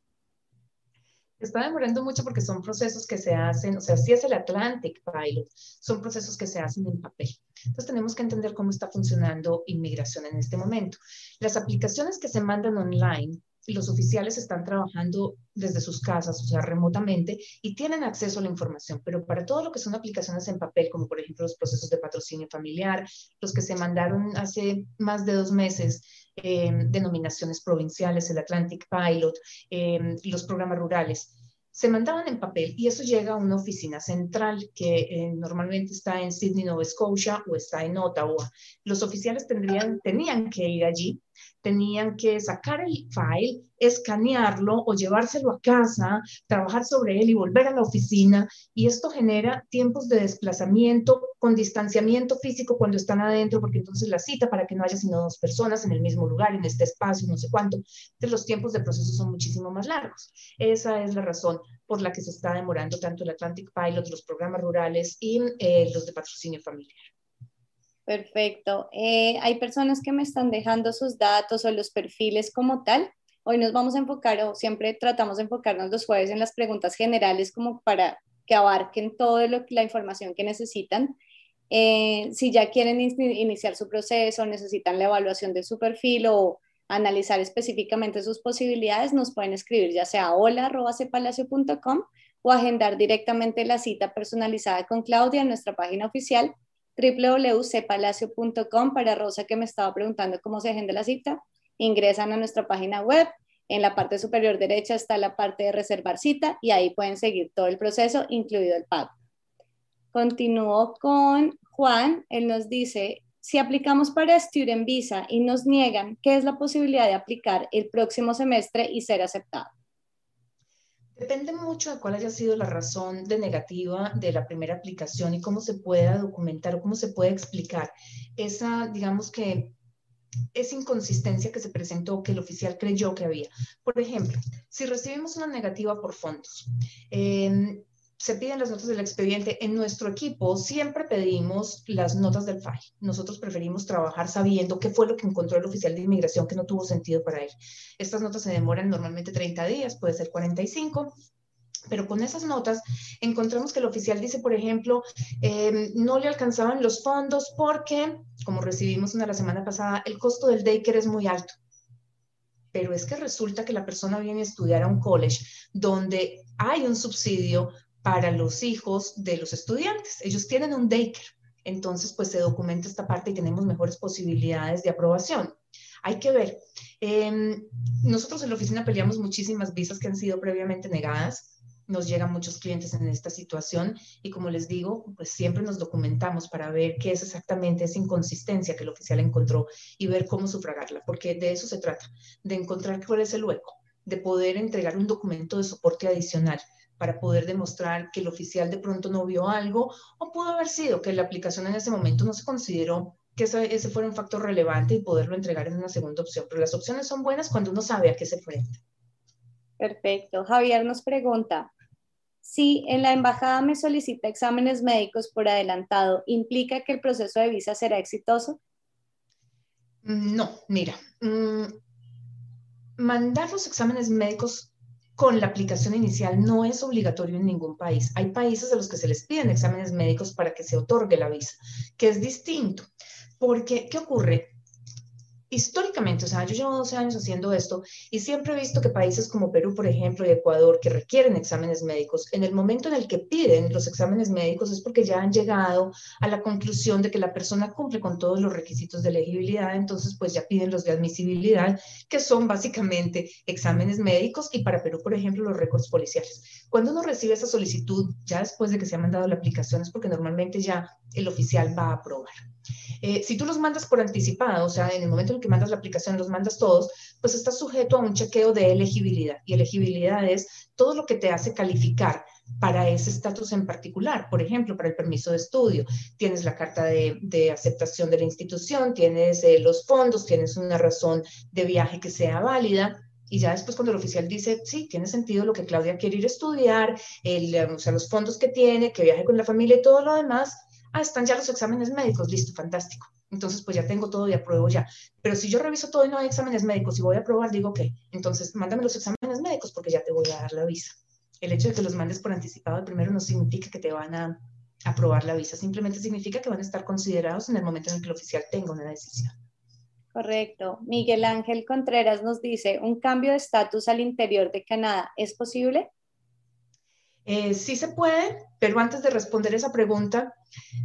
está demorando mucho porque son procesos que se hacen, o sea, si es el Atlantic Pilot, son procesos que se hacen en papel. Entonces tenemos que entender cómo está funcionando inmigración en este momento. Las aplicaciones que se mandan online los oficiales están trabajando desde sus casas, o sea, remotamente, y tienen acceso a la información, pero para todo lo que son aplicaciones en papel, como por ejemplo los procesos de patrocinio familiar, los que se mandaron hace más de dos meses, eh, denominaciones provinciales, el Atlantic Pilot, eh, los programas rurales, se mandaban en papel y eso llega a una oficina central que eh, normalmente está en Sydney, Nova Scotia o está en Ottawa. Los oficiales tendrían, tenían que ir allí tenían que sacar el file, escanearlo o llevárselo a casa, trabajar sobre él y volver a la oficina. Y esto genera tiempos de desplazamiento con distanciamiento físico cuando están adentro, porque entonces la cita para que no haya sino dos personas en el mismo lugar, en este espacio, no sé cuánto. Entonces los tiempos de proceso son muchísimo más largos. Esa es la razón por la que se está demorando tanto el Atlantic Pilot, los programas rurales y eh, los de patrocinio familiar. Perfecto. Eh, hay personas que me están dejando sus datos o los perfiles como tal. Hoy nos vamos a enfocar, o siempre tratamos de enfocarnos los jueves en las preguntas generales como para que abarquen toda la información que necesitan. Eh, si ya quieren iniciar su proceso, necesitan la evaluación de su perfil o analizar específicamente sus posibilidades, nos pueden escribir ya sea hola.cepalacio.com o agendar directamente la cita personalizada con Claudia en nuestra página oficial www.cpalacio.com para Rosa que me estaba preguntando cómo se agenda la cita. Ingresan a nuestra página web. En la parte superior derecha está la parte de reservar cita y ahí pueden seguir todo el proceso, incluido el pago. Continúo con Juan. Él nos dice, si aplicamos para Student Visa y nos niegan, ¿qué es la posibilidad de aplicar el próximo semestre y ser aceptado? Depende mucho de cuál haya sido la razón de negativa de la primera aplicación y cómo se pueda documentar o cómo se puede explicar esa, digamos que, esa inconsistencia que se presentó que el oficial creyó que había. Por ejemplo, si recibimos una negativa por fondos, eh, se piden las notas del expediente. En nuestro equipo siempre pedimos las notas del file. Nosotros preferimos trabajar sabiendo qué fue lo que encontró el oficial de inmigración que no tuvo sentido para él. Estas notas se demoran normalmente 30 días, puede ser 45. Pero con esas notas encontramos que el oficial dice, por ejemplo, em, no le alcanzaban los fondos porque, como recibimos una la semana pasada, el costo del daycare es muy alto pero es que resulta que la persona viene a estudiar a un college donde hay un subsidio para los hijos de los estudiantes. Ellos tienen un daycare, entonces pues se documenta esta parte y tenemos mejores posibilidades de aprobación. Hay que ver. Em, nosotros en la oficina peleamos muchísimas visas que han sido previamente negadas. Nos llegan muchos clientes en esta situación y como les digo, pues siempre nos documentamos para ver qué es exactamente esa inconsistencia que el oficial encontró y ver cómo sufragarla, porque de eso se trata, de encontrar cuál es el hueco, de poder entregar un documento de soporte adicional para poder demostrar que el oficial de pronto no vio algo o pudo haber sido que la aplicación en ese momento no se consideró que ese, fuera un factor relevante y poderlo entregar en una segunda opción. Pero las opciones son buenas cuando uno sabe a qué se enfrenta. Perfecto. Javier nos pregunta, si en la embajada me solicita exámenes médicos por adelantado, ¿implica que el proceso de visa será exitoso? Mm, no, mira, mm, mandar los exámenes médicos con la aplicación inicial no es obligatorio en ningún país. Hay países a los que se les piden exámenes médicos para que se otorgue la visa, que es distinto. Porque, ¿qué ocurre? Históricamente, o sea, yo llevo 12 años haciendo esto y siempre he visto que países como Perú, por ejemplo, y Ecuador, que requieren exámenes médicos, en el momento en el que piden los exámenes médicos es porque ya han llegado a la conclusión de que la persona cumple con todos los requisitos de elegibilidad, entonces pues ya piden los de admisibilidad, que son básicamente exámenes médicos y para Perú, por ejemplo, los récords policiales. Cuando uno recibe esa solicitud, ya después de que se ha mandado la aplicación, es porque normalmente ya el oficial va a aprobar. Eh, si tú los mandas por anticipado, o sea, en el momento en que mandas la aplicación, los mandas todos, pues estás sujeto a un chequeo de elegibilidad. Y elegibilidad es todo lo que te hace calificar para ese estatus en particular. Por ejemplo, para el permiso de estudio, tienes la carta de, aceptación de la institución, tienes eh, los fondos, tienes una razón de viaje que sea válida. Y ya después cuando el oficial dice, sí, tiene sentido lo que Claudia quiere ir a estudiar, el, o sea, los fondos que tiene, que viaje con la familia y todo lo demás, ah, están ya los exámenes médicos, listo, fantástico. Entonces, pues ya tengo todo y apruebo ya. Pero si yo reviso todo y no hay exámenes médicos y voy a aprobar, digo, ok, entonces mándame los exámenes médicos porque ya te voy a dar la visa. el hecho de que los mandes por anticipado primero no significa que te van a aprobar la visa, simplemente significa que van a estar considerados en el momento en el que el oficial tenga una decisión. Correcto. Miguel Ángel Contreras nos dice, ¿un cambio de estatus al interior de Canadá es posible? Eh, sí se puede, pero antes de responder esa pregunta,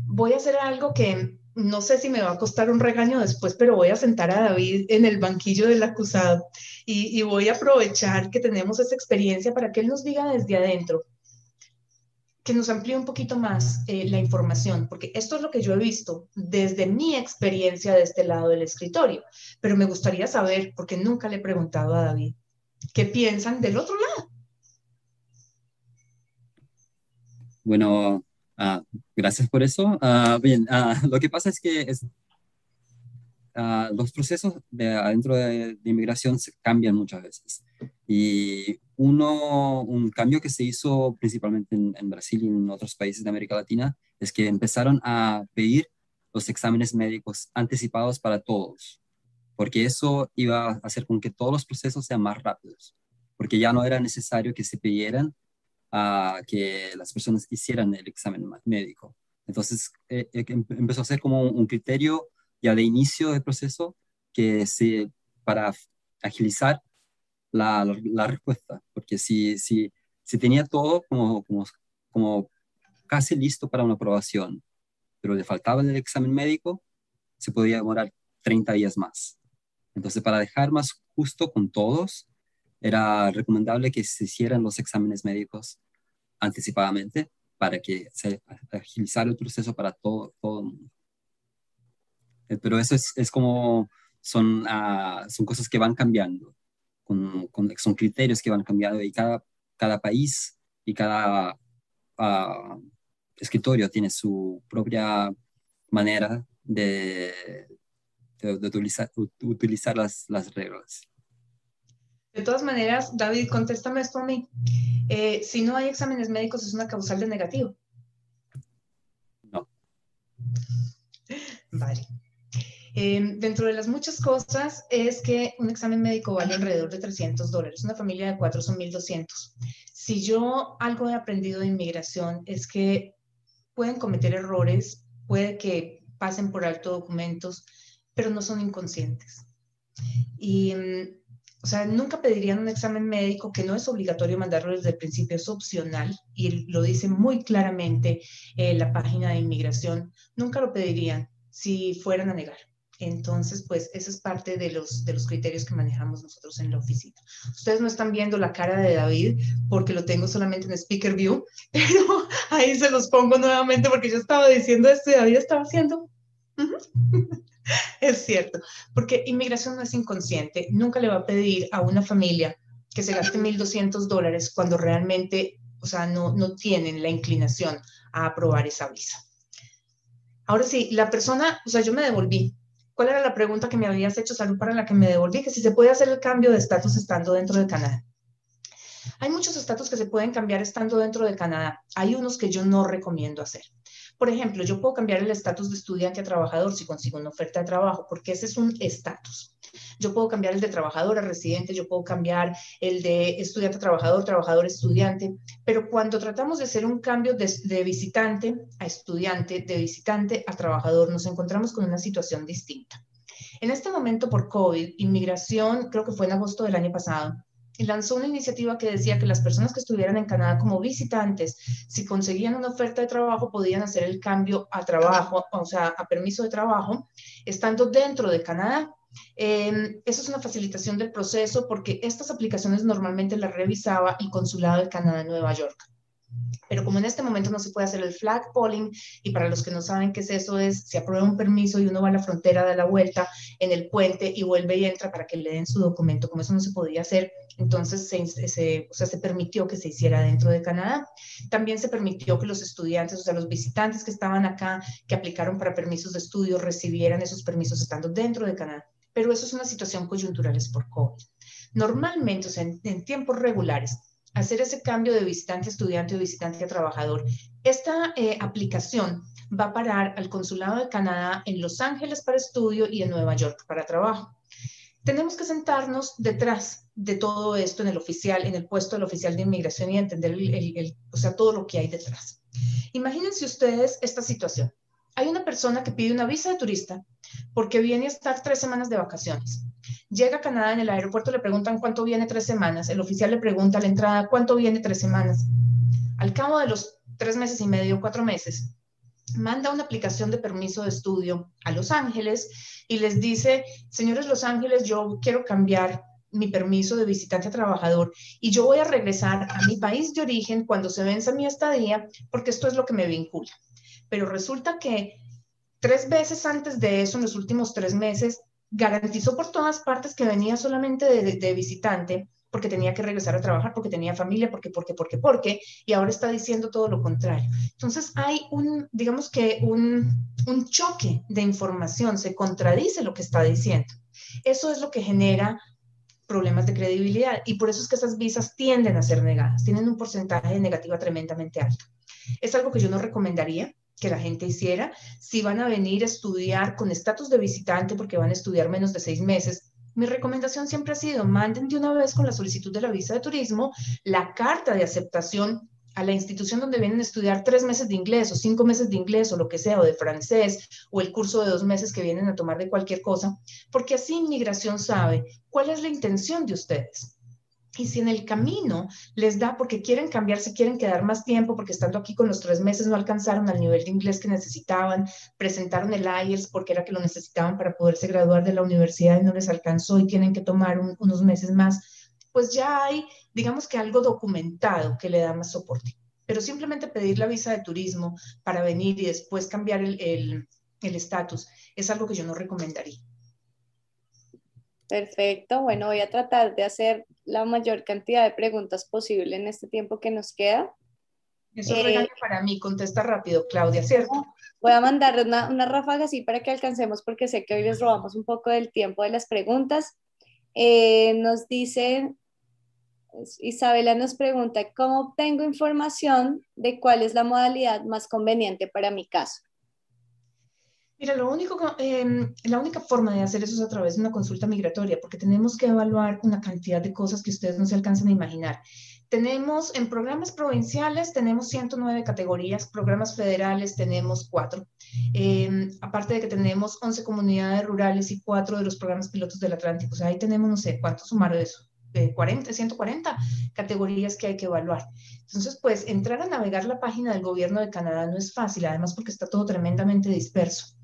voy a hacer algo que no sé si me va a costar un regaño después, pero voy a sentar a David en el banquillo del acusado y, voy a aprovechar que tenemos esa experiencia para que él nos diga desde adentro, que nos amplíe un poquito más eh, la información, porque esto es lo que yo he visto desde mi experiencia de este lado del escritorio, pero me gustaría saber, porque nunca le he preguntado a David, ¿qué piensan del otro lado? Bueno, ah, gracias por eso. Ah, bien, ah, lo que pasa es que los procesos de, adentro de, inmigración se cambian muchas veces. Y uno, un cambio que se hizo principalmente en, en, Brasil y en otros países de América Latina es que empezaron a pedir los exámenes médicos anticipados para todos, porque eso iba a hacer con que todos los procesos sean más rápidos, porque ya no era necesario que se pidieran a que las personas hicieran el examen médico. Entonces, eh, eh, em, empezó a ser como un, criterio ya de inicio del proceso que se, para agilizar la, la, respuesta, porque si, si, si tenía todo como, como, como casi listo para una aprobación, pero le faltaba el examen médico, se podía demorar 30 días más. Entonces, para dejar más justo con todos, era recomendable que se hicieran los exámenes médicos anticipadamente para que se agilizara el proceso para todo, todo el mundo. Eh, pero eso es, es como, son, uh, son cosas que van cambiando, con, con, son criterios que van cambiando y cada, cada país y cada uh, escritorio tiene su propia manera de, de, de utilizar, utilizar las, las reglas. De todas maneras, David, contéstame esto a mí. Eh, si no hay exámenes médicos, ¿es una causal de negativo? No. Vale. Em, dentro de las muchas cosas es que un examen médico vale alrededor de 300 dólares. Una familia de cuatro son 1.200. Si yo algo he aprendido de inmigración es que pueden cometer errores, puede que pasen por alto documentos, pero no son inconscientes. Y em, o sea, nunca pedirían un examen médico que no es obligatorio mandarlo desde el principio, es opcional y lo dice muy claramente eh, la página de inmigración. Nunca lo pedirían si fueran a negar. Entonces, pues esa es parte de los, de los criterios que manejamos nosotros en la oficina. Ustedes no están viendo la cara de David porque lo tengo solamente en Speaker View, pero ahí se los pongo nuevamente porque yo estaba diciendo esto y David estaba haciendo. es cierto, porque inmigración no es inconsciente. Nunca le va a pedir a una familia que se gaste 1.200 dólares cuando realmente, o sea, no, no tienen la inclinación a aprobar esa visa. Ahora sí, la persona, o sea, yo me devolví. ¿Cuál era la pregunta que me habías hecho, Salud, para la que me devolví? Que si se puede hacer el cambio de estatus estando dentro de Canadá. Hay muchos estatus que se pueden cambiar estando dentro de Canadá. Hay unos que yo no recomiendo hacer. Por ejemplo, yo puedo cambiar el estatus de estudiante a trabajador si consigo una oferta de trabajo, porque ese es un estatus. Yo puedo cambiar el de trabajador a residente, yo puedo cambiar el de estudiante a trabajador, trabajador a estudiante, pero cuando tratamos de hacer un cambio de, de visitante a estudiante, de visitante a trabajador, nos encontramos con una situación distinta. En este momento, por COVID, inmigración, creo que fue en agosto del año pasado, lanzó una iniciativa que decía que las personas que estuvieran en Canadá como visitantes, si conseguían una oferta de trabajo, podían hacer el cambio a trabajo, o sea, a permiso de trabajo, estando dentro de Canadá. Eh, eso es una facilitación del proceso porque estas aplicaciones normalmente las revisaba el Consulado de Canadá en Nueva York. Pero como en este momento no se puede hacer el flag polling, y para los que no saben qué es eso, es se aprueba un permiso y uno va a la frontera, da la vuelta en el puente y vuelve y entra para que le den su documento. Como eso no se podía hacer, entonces se, se, o sea, se permitió que se hiciera dentro de Canadá. También se permitió que los estudiantes, o sea, los visitantes que estaban acá, que aplicaron para permisos de estudio, recibieran esos permisos estando dentro de Canadá. Pero eso es una situación coyuntural, es por COVID. Normalmente, o sea, en tiempos regulares, hacer ese cambio de visitante a estudiante o visitante a trabajador. Esta eh, aplicación va a parar al Consulado de Canadá en Los Ángeles para estudio y en Nueva York para trabajo. Tenemos que sentarnos detrás de todo esto en el oficial, en el puesto del oficial de inmigración y entender o sea, todo lo que hay detrás. Imagínense ustedes esta situación. Hay una persona que pide una visa de turista porque viene a estar tres semanas de vacaciones. Llega a Canadá en el aeropuerto, le preguntan cuánto viene tres semanas. El oficial le pregunta a la entrada cuánto viene tres semanas. Al cabo de los tres meses y medio, cuatro meses, manda una aplicación de permiso de estudio a Los Ángeles y les dice, señores Los Ángeles, yo quiero cambiar mi permiso de visitante a trabajador y yo voy a regresar a mi país de origen cuando se venza mi estadía porque esto es lo que me vincula. Pero resulta que tres veces antes de eso, en los últimos tres meses, garantizó por todas partes que venía solamente de, visitante porque tenía que regresar a trabajar, porque tenía familia, porque, porque, porque, porque, y ahora está diciendo todo lo contrario. Entonces hay un, digamos que un, un choque de información, se contradice lo que está diciendo. Eso es lo que genera problemas de credibilidad y por eso es que esas visas tienden a ser negadas, tienen un porcentaje de negativa tremendamente alto. Es algo que yo no recomendaría, que la gente hiciera. Si van a venir a estudiar con estatus de visitante porque van a estudiar menos de seis meses, mi recomendación siempre ha sido, manden de una vez con la solicitud de la visa de turismo la carta de aceptación a la institución donde vienen a estudiar tres meses de inglés o cinco meses de inglés o lo que sea, o de francés, o el curso de dos meses que vienen a tomar de cualquier cosa, porque así inmigración sabe cuál es la intención de ustedes. Y si en el camino les da porque quieren cambiar, si quieren quedar más tiempo, porque estando aquí con los tres meses no alcanzaron al nivel de inglés que necesitaban, presentaron el IELTS porque era que lo necesitaban para poderse graduar de la universidad y no les alcanzó y tienen que tomar unos meses más, pues ya hay, digamos que algo documentado que le da más soporte. Pero simplemente pedir la visa de turismo para venir y después cambiar el estatus es algo que yo no recomendaría. Perfecto. Bueno, voy a tratar de hacer la mayor cantidad de preguntas posible en este tiempo que nos queda. Eso es eh, para mí, contesta rápido, Claudia, ¿cierto? Voy a mandar una, una, ráfaga así para que alcancemos, porque sé que hoy les robamos un poco del tiempo de las preguntas. Eh, nos dice, Isabela nos pregunta, ¿cómo obtengo información de cuál es la modalidad más conveniente para mi caso? Mira, lo único, em, la única forma de hacer eso es a través de una consulta migratoria, porque tenemos que evaluar una cantidad de cosas que ustedes no se alcanzan a imaginar. Tenemos en programas provinciales, tenemos 109 categorías, programas federales tenemos 4. Em, aparte de que tenemos 11 comunidades rurales y 4 de los programas pilotos del Atlántico. O sea, ahí tenemos, no sé, ¿cuánto sumar de eso? 40, 140 categorías que hay que evaluar. Entonces, pues entrar a navegar la página del gobierno de Canadá no es fácil, además porque está todo tremendamente disperso.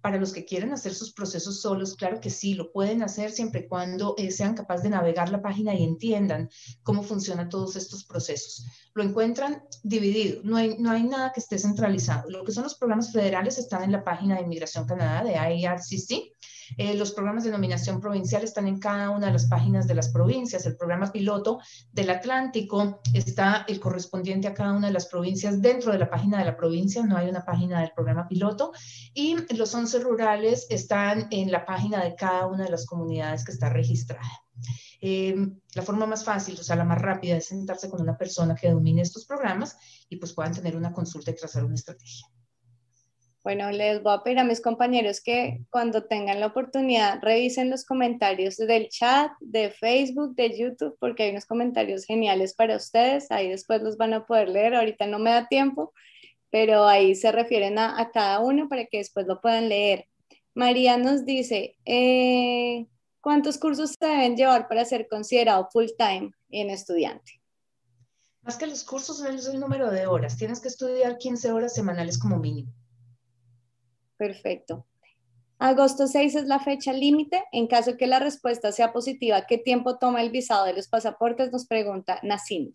Para los que quieren hacer sus procesos solos, claro que sí, lo pueden hacer siempre y cuando eh, sean capaces de navegar la página y entiendan cómo funcionan todos estos procesos. Lo encuentran dividido, no hay, no hay nada que esté centralizado. Lo que son los programas federales están en la página de Inmigración Canadá de IRCC eh, los programas de nominación provincial están en cada una de las páginas de las provincias. El programa piloto del Atlántico está el correspondiente a cada una de las provincias dentro de la página de la provincia. No hay una página del programa piloto. Y los 11 rurales están en la página de cada una de las comunidades que está registrada. Eh, la forma más fácil, o sea, la más rápida es sentarse con una persona que domine estos programas y pues puedan tener una consulta y trazar una estrategia. Bueno, les voy a pedir a mis compañeros que cuando tengan la oportunidad revisen los comentarios del chat, de Facebook, de YouTube, porque hay unos comentarios geniales para ustedes. Ahí después los van a poder leer. Ahorita no me da tiempo, pero ahí se refieren a, cada uno para que después lo puedan leer. María nos dice, eh, ¿cuántos cursos se deben llevar para ser considerado full time en estudiante? Más que los cursos es el número de horas. Tienes que estudiar 15 horas semanales como mínimo. Perfecto. Agosto 6 es la fecha límite. En caso que la respuesta sea positiva, ¿qué tiempo toma el visado de los pasaportes? Nos pregunta Nassim.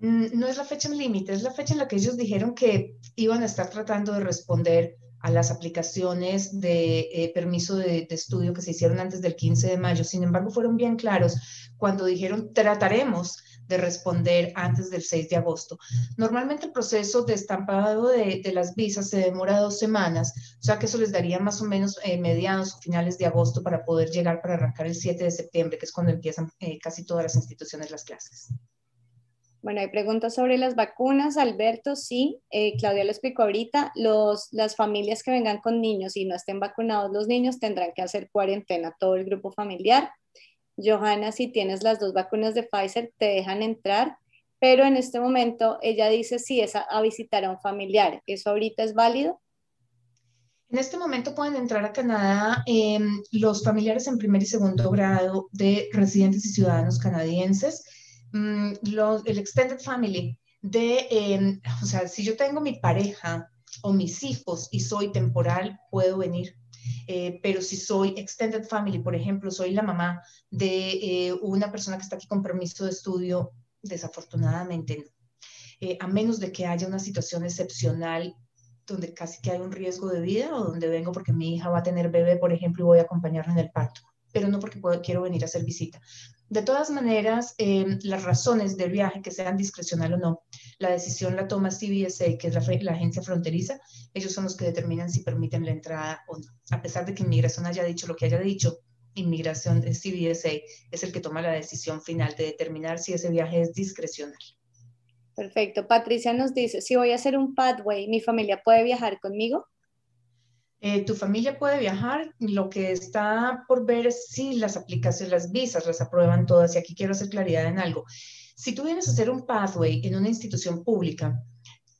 Mm, no es la fecha límite, es la fecha en la que ellos dijeron que iban a estar tratando de responder a las aplicaciones de eh, permiso de, de, estudio que se hicieron antes del 15 de mayo. Sin embargo, fueron bien claros cuando dijeron trataremos de responder antes del 6 de agosto. Normalmente el proceso de estampado de, las visas se demora dos semanas, o sea que eso les daría más o menos eh, mediados o finales de agosto para poder llegar para arrancar el 7 de septiembre, que es cuando empiezan eh, casi todas las instituciones las clases. Bueno, hay preguntas sobre las vacunas. Alberto, sí. Eh, Claudia lo explicó ahorita. Los, las familias que vengan con niños y no estén vacunados los niños tendrán que hacer cuarentena todo el grupo familiar. Johanna, si tienes las dos vacunas de Pfizer, te dejan entrar, pero en este momento ella dice si es a, visitar a un familiar. ¿Eso ahorita es válido? En este momento pueden entrar a Canadá em, los familiares en primer y segundo grado de residentes y ciudadanos canadienses, mm, el extended family de, em, o sea, si yo tengo mi pareja o mis hijos y soy temporal, puedo venir eh, pero si soy extended family, por ejemplo, soy la mamá de eh, una persona que está aquí con permiso de estudio, desafortunadamente no. Eh, a menos de que haya una situación excepcional donde casi que hay un riesgo de vida o donde vengo porque mi hija va a tener bebé, por ejemplo, y voy a acompañarla en el parto, pero no porque quiero venir a hacer visita. De todas maneras, em, las razones del viaje, que sean discrecional o no, la decisión la toma CBSA, que es la, agencia fronteriza. Ellos son los que determinan si permiten la entrada o no. A pesar de que inmigración haya dicho lo que haya dicho, inmigración de CBSA es el que toma la decisión final de determinar si ese viaje es discrecional. Perfecto. Patricia nos dice, si voy a hacer un pathway, ¿mi familia puede viajar conmigo? Eh, tu familia puede viajar, lo que está por ver es si las aplicaciones, las visas las aprueban todas, y aquí quiero hacer claridad en algo. Si tú vienes a hacer un pathway en una institución pública,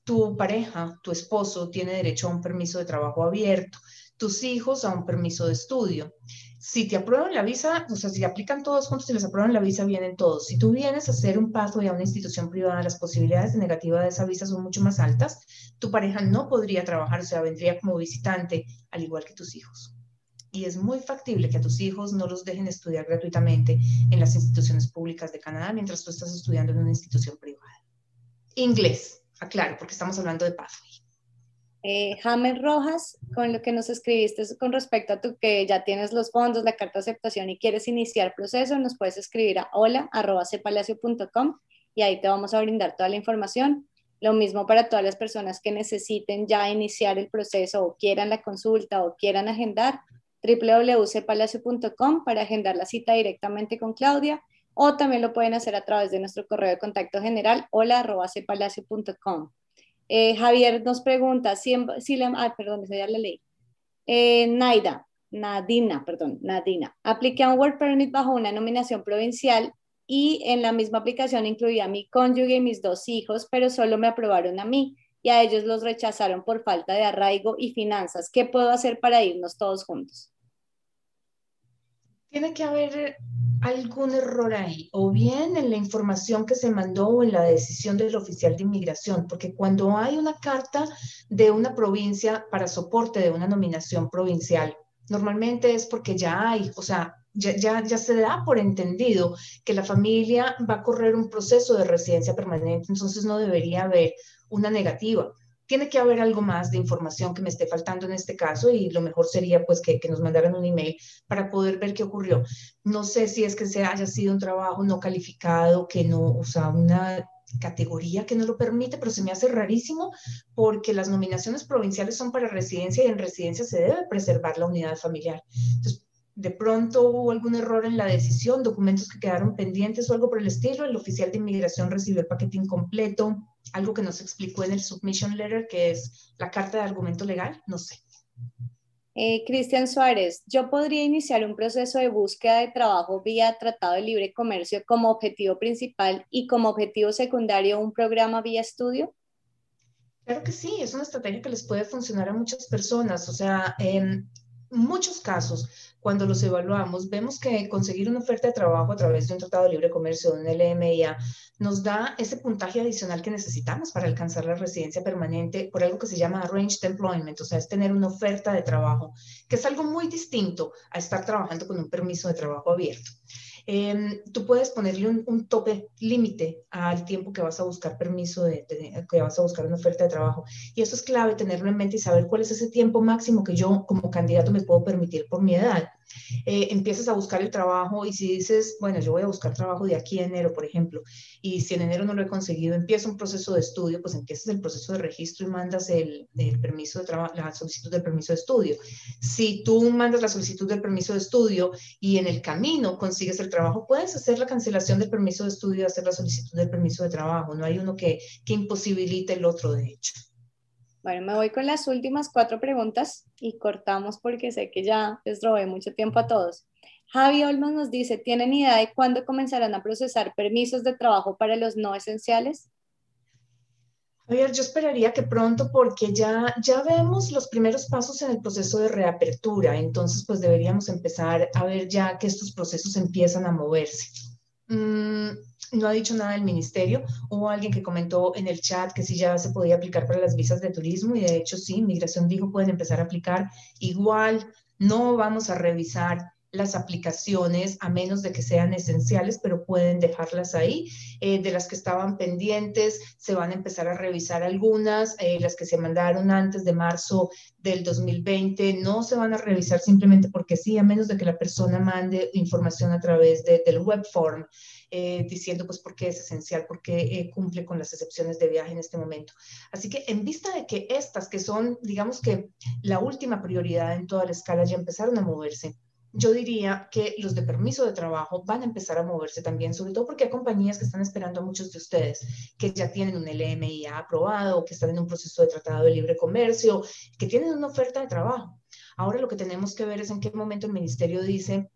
tu pareja, tu esposo tiene derecho a un permiso de trabajo abierto, tus hijos a un permiso de estudio si te aprueban la visa, o sea, si aplican todos juntos y les aprueban la visa, vienen todos. Si tú vienes a hacer un paso a una institución privada, las posibilidades de negativa de esa visa son mucho más altas. Tu pareja no podría trabajar, o sea, vendría como visitante, al igual que tus hijos. Y es muy factible que a tus hijos no los dejen estudiar gratuitamente en las instituciones públicas de Canadá mientras tú estás estudiando en una institución privada. Inglés, aclaro, porque estamos hablando de pathway. Eh, James Rojas, con lo que nos escribiste con respecto a tu que ya tienes los fondos, la carta de aceptación y quieres iniciar proceso, nos puedes escribir a hola.cepalacio.com y ahí te vamos a brindar toda la información. Lo mismo para todas las personas que necesiten ya iniciar el proceso o quieran la consulta o quieran agendar, www.cepalacio.com para agendar la cita directamente con Claudia o también lo pueden hacer a través de nuestro correo de contacto general hola.cepalacio.com. Eh, Javier nos pregunta si, si le, ah, perdón, ya la ley. Eh, Naida, Nadina, perdón, Nadina, apliqué un Work Permit bajo una nominación provincial y en la misma aplicación incluía a mi cónyuge y mis dos hijos, pero solo me aprobaron a mí y a ellos los rechazaron por falta de arraigo y finanzas. ¿Qué puedo hacer para irnos todos juntos? Tiene que haber algún error ahí, o bien en la información que se mandó o en la decisión del oficial de inmigración, porque cuando hay una carta de una provincia para soporte de una nominación provincial, normalmente es porque ya hay, o sea, ya, se da por entendido que la familia va a correr un proceso de residencia permanente, entonces no debería haber una negativa tiene que haber algo más de información que me esté faltando en este caso y lo mejor sería pues que, nos mandaran un email para poder ver qué ocurrió. No sé si es que se haya sido un trabajo no calificado, que no, o una categoría que no lo permite, pero se me hace rarísimo porque las nominaciones provinciales son para residencia y en residencia se debe preservar la unidad familiar. Entonces, de pronto hubo algún error en la decisión, documentos que quedaron pendientes o algo por el estilo, el oficial de inmigración recibió el paquete incompleto, algo que nos explicó en el submission letter, que es la carta de argumento legal, no sé. Eh, Cristian Suárez, ¿yo podría iniciar un proceso de búsqueda de trabajo vía Tratado de Libre Comercio como objetivo principal y como objetivo secundario un programa vía estudio? Claro que sí, es una estrategia que les puede funcionar a muchas personas. O sea, en muchos casos, cuando los evaluamos, vemos que conseguir una oferta de trabajo a través de un tratado de libre comercio, de un LMIA, nos da ese puntaje adicional que necesitamos para alcanzar la residencia permanente por algo que se llama Arranged Employment, o sea, es tener una oferta de trabajo, que es algo muy distinto a estar trabajando con un permiso de trabajo abierto. Em, tú puedes ponerle un, tope límite al tiempo que vas a buscar permiso, de, que vas a buscar una oferta de trabajo. Y eso es clave, tenerlo en mente y saber cuál es ese tiempo máximo que yo como candidato me puedo permitir por mi edad. Eh, empiezas a buscar el trabajo y si dices, bueno, yo voy a buscar trabajo de aquí a enero, por ejemplo, y si en enero no lo he conseguido, empieza un proceso de estudio, pues empiezas el proceso de registro y mandas el, el permiso de trabajo, la solicitud del permiso de estudio. Si tú mandas la solicitud del permiso de estudio y en el camino consigues el trabajo, puedes hacer la cancelación del permiso de estudio hacer la solicitud del permiso de trabajo. No hay uno que, que imposibilite el otro, de hecho. Bueno, me voy con las últimas cuatro preguntas y cortamos porque sé que ya les robé mucho tiempo a todos. Javi Olmos nos dice, ¿tienen idea de cuándo comenzarán a procesar permisos de trabajo para los no esenciales? Javier, yo esperaría que pronto porque ya, ya vemos los primeros pasos en el proceso de reapertura, entonces pues deberíamos empezar a ver ya que estos procesos empiezan a moverse. Mm, no ha dicho nada el ministerio. Hubo alguien que comentó en el chat que sí ya se podía aplicar para las visas de turismo y de hecho sí, Migración dijo pueden empezar a aplicar. Igual no vamos a revisar las aplicaciones a menos de que sean esenciales, pero pueden dejarlas ahí. Eh, de las que estaban pendientes, se van a empezar a revisar algunas. Eh, las que se mandaron antes de marzo del 2020 no se van a revisar simplemente porque sí, a menos de que la persona mande información a través del web form. Eh, diciendo pues por qué es esencial, por qué cumple con las excepciones de viaje en este momento. Así que en vista de que estas, que son digamos que la última prioridad en toda la escala, ya empezaron a moverse, yo diría que los de permiso de trabajo van a empezar a moverse también, sobre todo porque hay compañías que están esperando a muchos de ustedes que ya tienen un LMIA aprobado, que están en un proceso de tratado de libre comercio, que tienen una oferta de trabajo. Ahora lo que tenemos que ver es en qué momento el ministerio dice,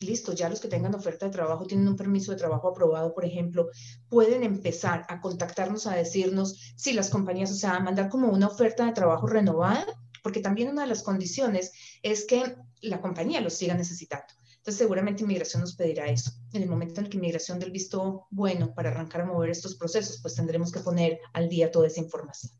listo, ya los que tengan oferta de trabajo tienen un permiso de trabajo aprobado, por ejemplo, pueden empezar a contactarnos a decirnos si las compañías, o sea, a mandar como una oferta de trabajo renovada porque también una de las condiciones es que la compañía los siga necesitando. Entonces, seguramente inmigración nos pedirá eso. En el momento en el que inmigración del visto bueno para arrancar a mover estos procesos, pues tendremos que poner al día toda esa información.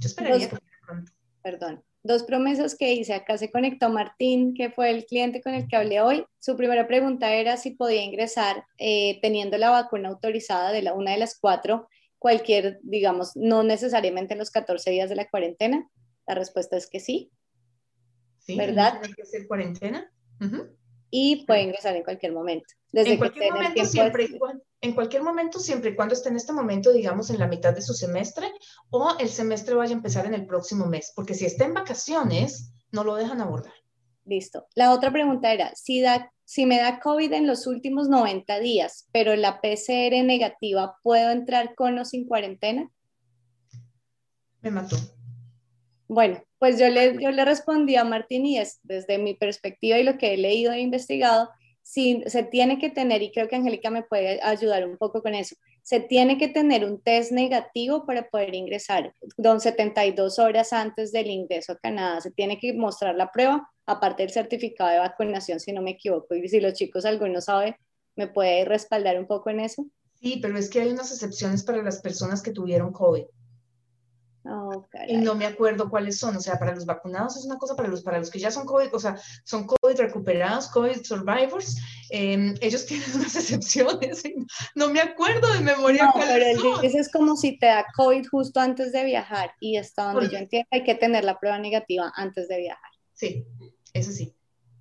Yo esperaría que pronto. Perdón. Dos promesas que hice. Acá se conectó Martín, que fue el cliente con el que hablé hoy. Su primera pregunta era si podía ingresar eh, teniendo la vacuna autorizada de la, una de las cuatro, cualquier, digamos, no necesariamente en los 14 días de la cuarentena. La respuesta es que sí. Sí, ¿verdad? Tiene que hacer cuarentena. Y puede ingresar en cualquier momento. Desde en cualquier momento, siempre y cuando, en cualquier momento, siempre y cuando esté en este momento, digamos, en la mitad de su semestre, o el semestre vaya a empezar en el próximo mes, porque si está en vacaciones, no lo dejan abordar. Listo. La otra pregunta era, si, da, si me da COVID en los últimos 90 días, pero la PCR negativa, ¿puedo entrar con o sin cuarentena? Me mató. Bueno, pues yo le, yo le respondí a Martín y es desde mi perspectiva y lo que he leído e investigado, si se tiene que tener, y creo que Angélica me puede ayudar un poco con eso, se tiene que tener un test negativo para poder ingresar, don 72 horas antes del ingreso a Canadá, se tiene que mostrar la prueba, aparte del certificado de vacunación, si no me equivoco, y si los chicos algunos saben, ¿me puede respaldar un poco en eso? Sí, pero es que hay unas excepciones para las personas que tuvieron COVID. Oh, y no me acuerdo cuáles son, o sea, para los vacunados es una cosa, para los, para los que ya son COVID, o sea, son COVID recuperados, COVID survivors, em, ellos tienen unas excepciones, no me acuerdo de memoria no, cuáles pero son. es como si te da COVID justo antes de viajar y hasta donde yo entiendo hay que tener la prueba negativa antes de viajar. Sí, eso sí.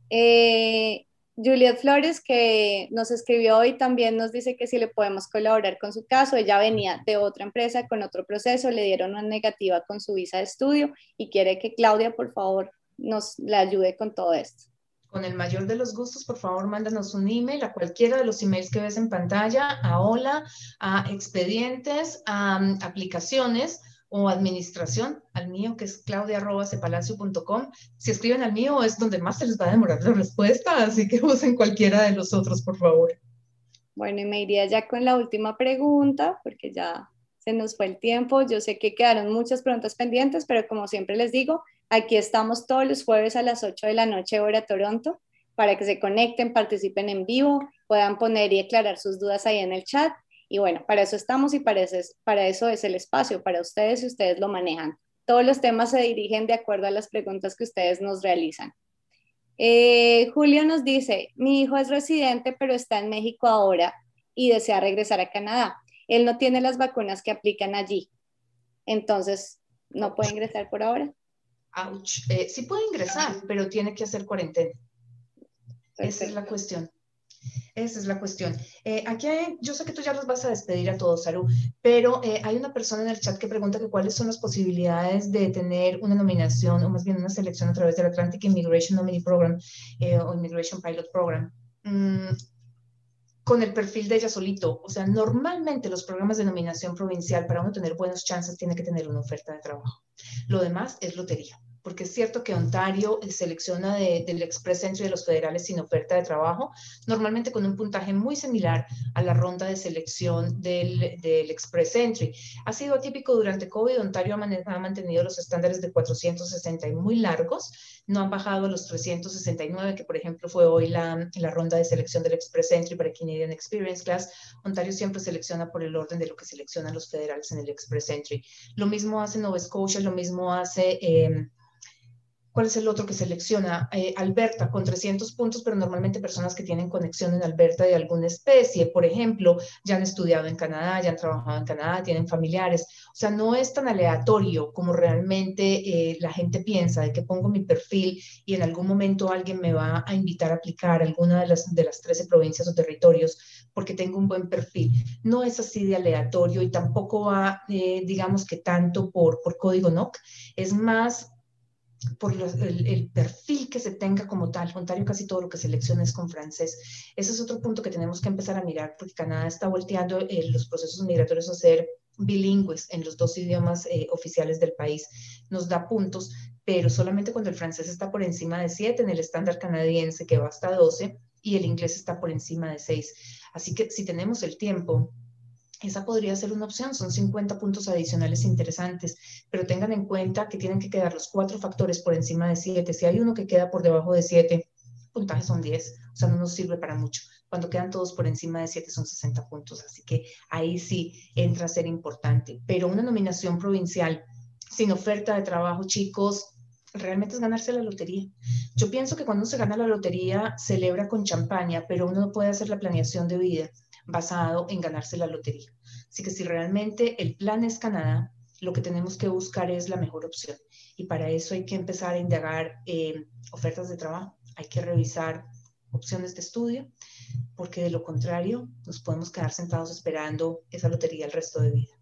Eh, Juliet Flores, que nos escribió hoy, también nos dice que si le podemos colaborar con su caso. Ella venía de otra empresa con otro proceso, le dieron una negativa con su visa de estudio y quiere que Claudia, por favor, nos la ayude con todo esto. Con el mayor de los gustos, por favor, mándanos un email a cualquiera de los emails que ves en pantalla, a hola, a expedientes, a um, aplicaciones o administración, al mío que es claudia.cepalacio.com. Si escriben al mío es donde más se les va a demorar la respuesta, así que usen cualquiera de los otros, por favor. Bueno, y me iría ya con la última pregunta, porque ya se nos fue el tiempo. Yo sé que quedaron muchas preguntas pendientes, pero como siempre les digo, aquí estamos todos los jueves a las 8 de la noche hora Toronto para que se conecten, participen en vivo, puedan poner y aclarar sus dudas ahí en el chat y bueno, para eso estamos y para eso, es, para eso es el espacio, para ustedes y ustedes lo manejan. Todos los temas se dirigen de acuerdo a las preguntas que ustedes nos realizan. Eh, Julio nos dice, mi hijo es residente pero está en México ahora y desea regresar a Canadá. Él no tiene las vacunas que aplican allí. Entonces, ¿no puede ingresar por ahora? Eh, sí puede ingresar, pero tiene que hacer cuarentena. Esa es la cuestión. Esa es la cuestión. Eh, aquí hay, yo sé que tú ya los vas a despedir a todos, Saru, pero eh, hay una persona en el chat que pregunta que cuáles son las posibilidades de tener una nominación o más bien una selección a través del Atlantic Immigration Nominee Program eh, o Immigration Pilot Program. Mm, con el perfil de ella solito. O sea, normalmente los programas de nominación provincial, para uno tener buenas chances, tiene que tener una oferta de trabajo. Lo demás es lotería porque es cierto que Ontario selecciona del Express Entry de los federales sin oferta de trabajo, normalmente con un puntaje muy similar a la ronda de selección del, del Express Entry. Ha sido atípico durante COVID, Ontario ha, mantenido los estándares de 460 y muy largos, no han bajado los 369, que por ejemplo fue hoy la, la ronda de selección del Express Entry para Canadian Experience Class. Ontario siempre selecciona por el orden de lo que seleccionan los federales en el Express Entry. Lo mismo hace Nova Scotia, lo mismo hace... Eh, ¿Cuál es el otro que selecciona? Eh, Alberta, con 300 puntos, pero normalmente personas que tienen conexión en Alberta de alguna especie. Por ejemplo, ya han estudiado en Canadá, ya han trabajado en Canadá, tienen familiares. O sea, no es tan aleatorio como realmente eh, la gente piensa, de que pongo mi perfil y en algún momento alguien me va a invitar a aplicar alguna de las, de las 13 provincias o territorios porque tengo un buen perfil. No es así de aleatorio y tampoco va, eh, digamos que tanto por, por código NOC. Es más por el, perfil que se tenga como tal. Ontario casi todo lo que selecciona es con francés. Ese es otro punto que tenemos que empezar a mirar porque Canadá está volteando eh, los procesos migratorios a ser bilingües en los dos idiomas eh, oficiales del país. Nos da puntos, pero solamente cuando el francés está por encima de 7 en el estándar canadiense que va hasta 12 y el inglés está por encima de 6. Así que si tenemos el tiempo esa podría ser una opción, son 50 puntos adicionales interesantes, pero tengan en cuenta que tienen que quedar los cuatro factores por encima de 7. Si hay uno que queda por debajo de 7, puntajes son 10, o sea, no nos sirve para mucho. Cuando quedan todos por encima de 7 son 60 puntos, así que ahí sí entra a ser importante. Pero una nominación provincial sin oferta de trabajo, chicos, realmente es ganarse la lotería. Yo pienso que cuando se gana la lotería, celebra con champaña, pero uno no puede hacer la planeación de vida basado en ganarse la lotería. Así que si realmente el plan es Canadá, lo que tenemos que buscar es la mejor opción. Y para eso hay que empezar a indagar eh, ofertas de trabajo, hay que revisar opciones de estudio, porque de lo contrario nos podemos quedar sentados esperando esa lotería el resto de vida.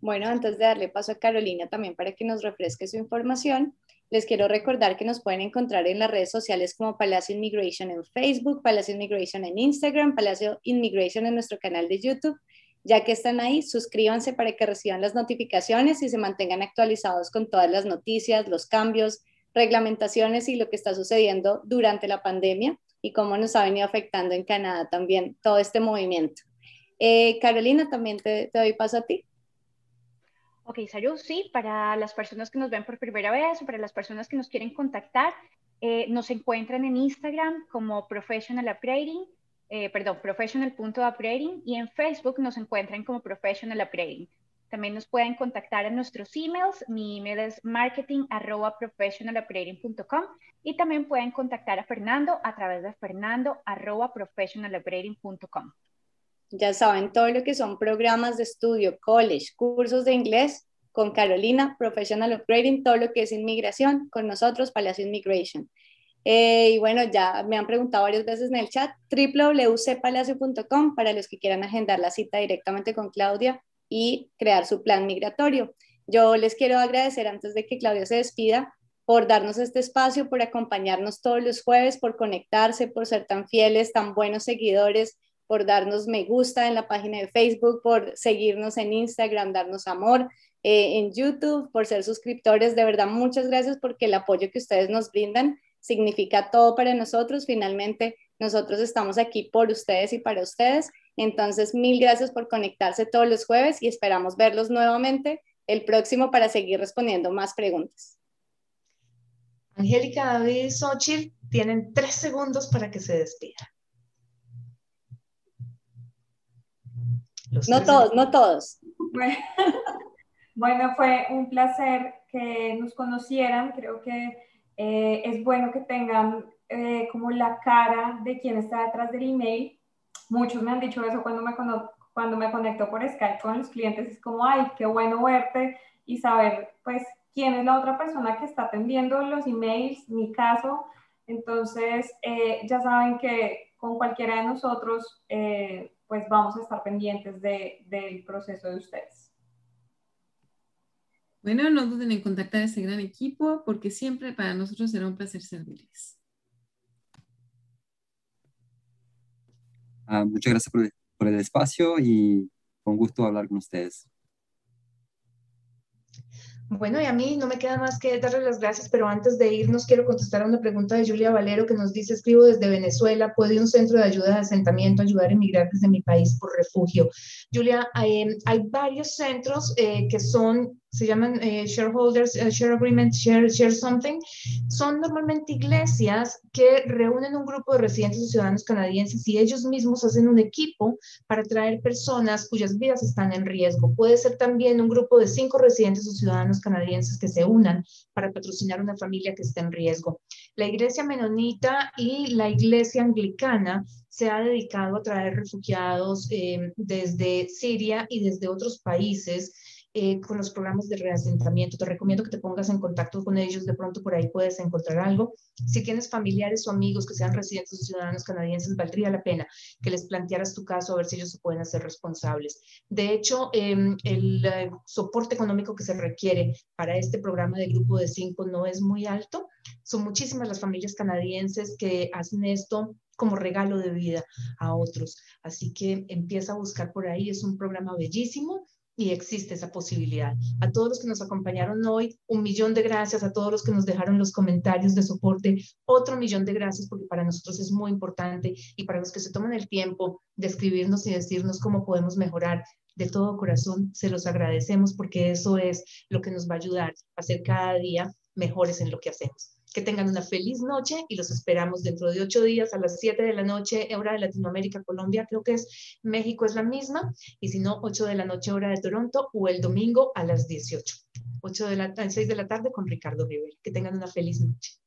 Bueno, antes de darle paso a Carolina también para que nos refresque su información, les quiero recordar que nos pueden encontrar en las redes sociales como Palacio Immigration en Facebook, Palacio Immigration en Instagram, Palacio Immigration en nuestro canal de YouTube. Ya que están ahí, suscríbanse para que reciban las notificaciones y se mantengan actualizados con todas las noticias, los cambios, reglamentaciones y lo que está sucediendo durante la pandemia y cómo nos ha venido afectando en Canadá también todo este movimiento. Eh, Carolina, también te doy paso a ti. Ok, Saru, sí, para las personas que nos ven por primera vez o para las personas que nos quieren contactar, eh, nos encuentran en Instagram como Professional Upgrading, eh, perdón, professional.upgrading y en Facebook nos encuentran como Professional Upgrading. También nos pueden contactar en nuestros emails. Mi email es marketing.professionalupgrading.com y también pueden contactar a Fernando a través de fernando.professionalupgrading.com. Ya saben, todo lo que son programas de estudio, college, cursos de inglés, con Carolina, Professional Upgrading, todo lo que es inmigración, con nosotros, Palacio Immigration. Eh, y bueno, ya me han preguntado varias veces en el chat, www.palacio.com para los que quieran agendar la cita directamente con Claudia y crear su plan migratorio. Yo les quiero agradecer antes de que Claudia se despida por darnos este espacio, por acompañarnos todos los jueves, por conectarse, por ser tan fieles, tan buenos seguidores, por darnos me gusta en la página de Facebook, por seguirnos en Instagram, darnos amor eh, en YouTube, por ser suscriptores. De verdad, muchas gracias porque el apoyo que ustedes nos brindan significa todo para nosotros. Finalmente, nosotros estamos aquí por ustedes y para ustedes. Entonces, mil gracias por conectarse todos los jueves y esperamos verlos nuevamente el próximo para seguir respondiendo más preguntas. Angélica, David Xochitl tienen tres segundos para que se despidan. No todos, no todos. Bueno, fue un placer que nos conocieran. Creo que eh, es bueno que tengan eh, como la cara de quién está detrás del email. Muchos me han dicho eso cuando me, cuando me conecto por Skype con los clientes. Es como, ay, qué bueno verte y saber, pues, quién es la otra persona que está atendiendo los emails. Mi caso, Entonces, eh, ya saben que con cualquiera de nosotros, eh, pues vamos a estar pendientes del proceso de ustedes. Bueno, no duden en contactar a este gran equipo porque siempre para nosotros será un placer servirles. Ah, muchas gracias por por el espacio y con gusto hablar con ustedes. Bueno, y a mí no me queda más que darle las gracias, pero antes de irnos quiero contestar a una pregunta de Julia Valero que nos dice, escribo desde Venezuela, ¿puede un centro de ayuda de asentamiento ayudar a inmigrantes de mi país por refugio? Julia, hay, hay varios centros eh, que son se llaman eh, shareholders, eh, share agreement, share, share something, son normalmente iglesias que reúnen un grupo de residentes o ciudadanos canadienses y ellos mismos hacen un equipo para traer personas cuyas vidas están en riesgo. Puede ser también un grupo de cinco residentes o ciudadanos canadienses que se unan para patrocinar una familia que esté en riesgo. La iglesia menonita y la iglesia anglicana se ha dedicado a traer refugiados eh, desde Siria y desde otros países eh, con los programas de reasentamiento. Te recomiendo que te pongas en contacto con ellos, de pronto por ahí puedes encontrar algo. Si tienes familiares o amigos que sean residentes o ciudadanos canadienses, valdría la pena que les plantearas tu caso a ver si ellos se pueden hacer responsables. De hecho, em, el eh, soporte económico que se requiere para este programa de grupo de cinco no es muy alto. Son muchísimas las familias canadienses que hacen esto como regalo de vida a otros. Así que empieza a buscar por ahí. Es un programa bellísimo y existe esa posibilidad. A todos los que nos acompañaron hoy, un millón de gracias. A todos los que nos dejaron los comentarios de soporte, otro millón de gracias porque para nosotros es muy importante y para los que se toman el tiempo de escribirnos y decirnos cómo podemos mejorar. De todo corazón se los agradecemos porque eso es lo que nos va a ayudar a ser cada día mejores en lo que hacemos. Que tengan una feliz noche y los esperamos dentro de ocho días a las siete de la noche, hora de Latinoamérica, Colombia, creo que es México es la misma, y si no, ocho de la noche, hora de Toronto, o el domingo a las 18. 8 de la, 6 de la tarde con Ricardo Rivera. Que tengan una feliz noche.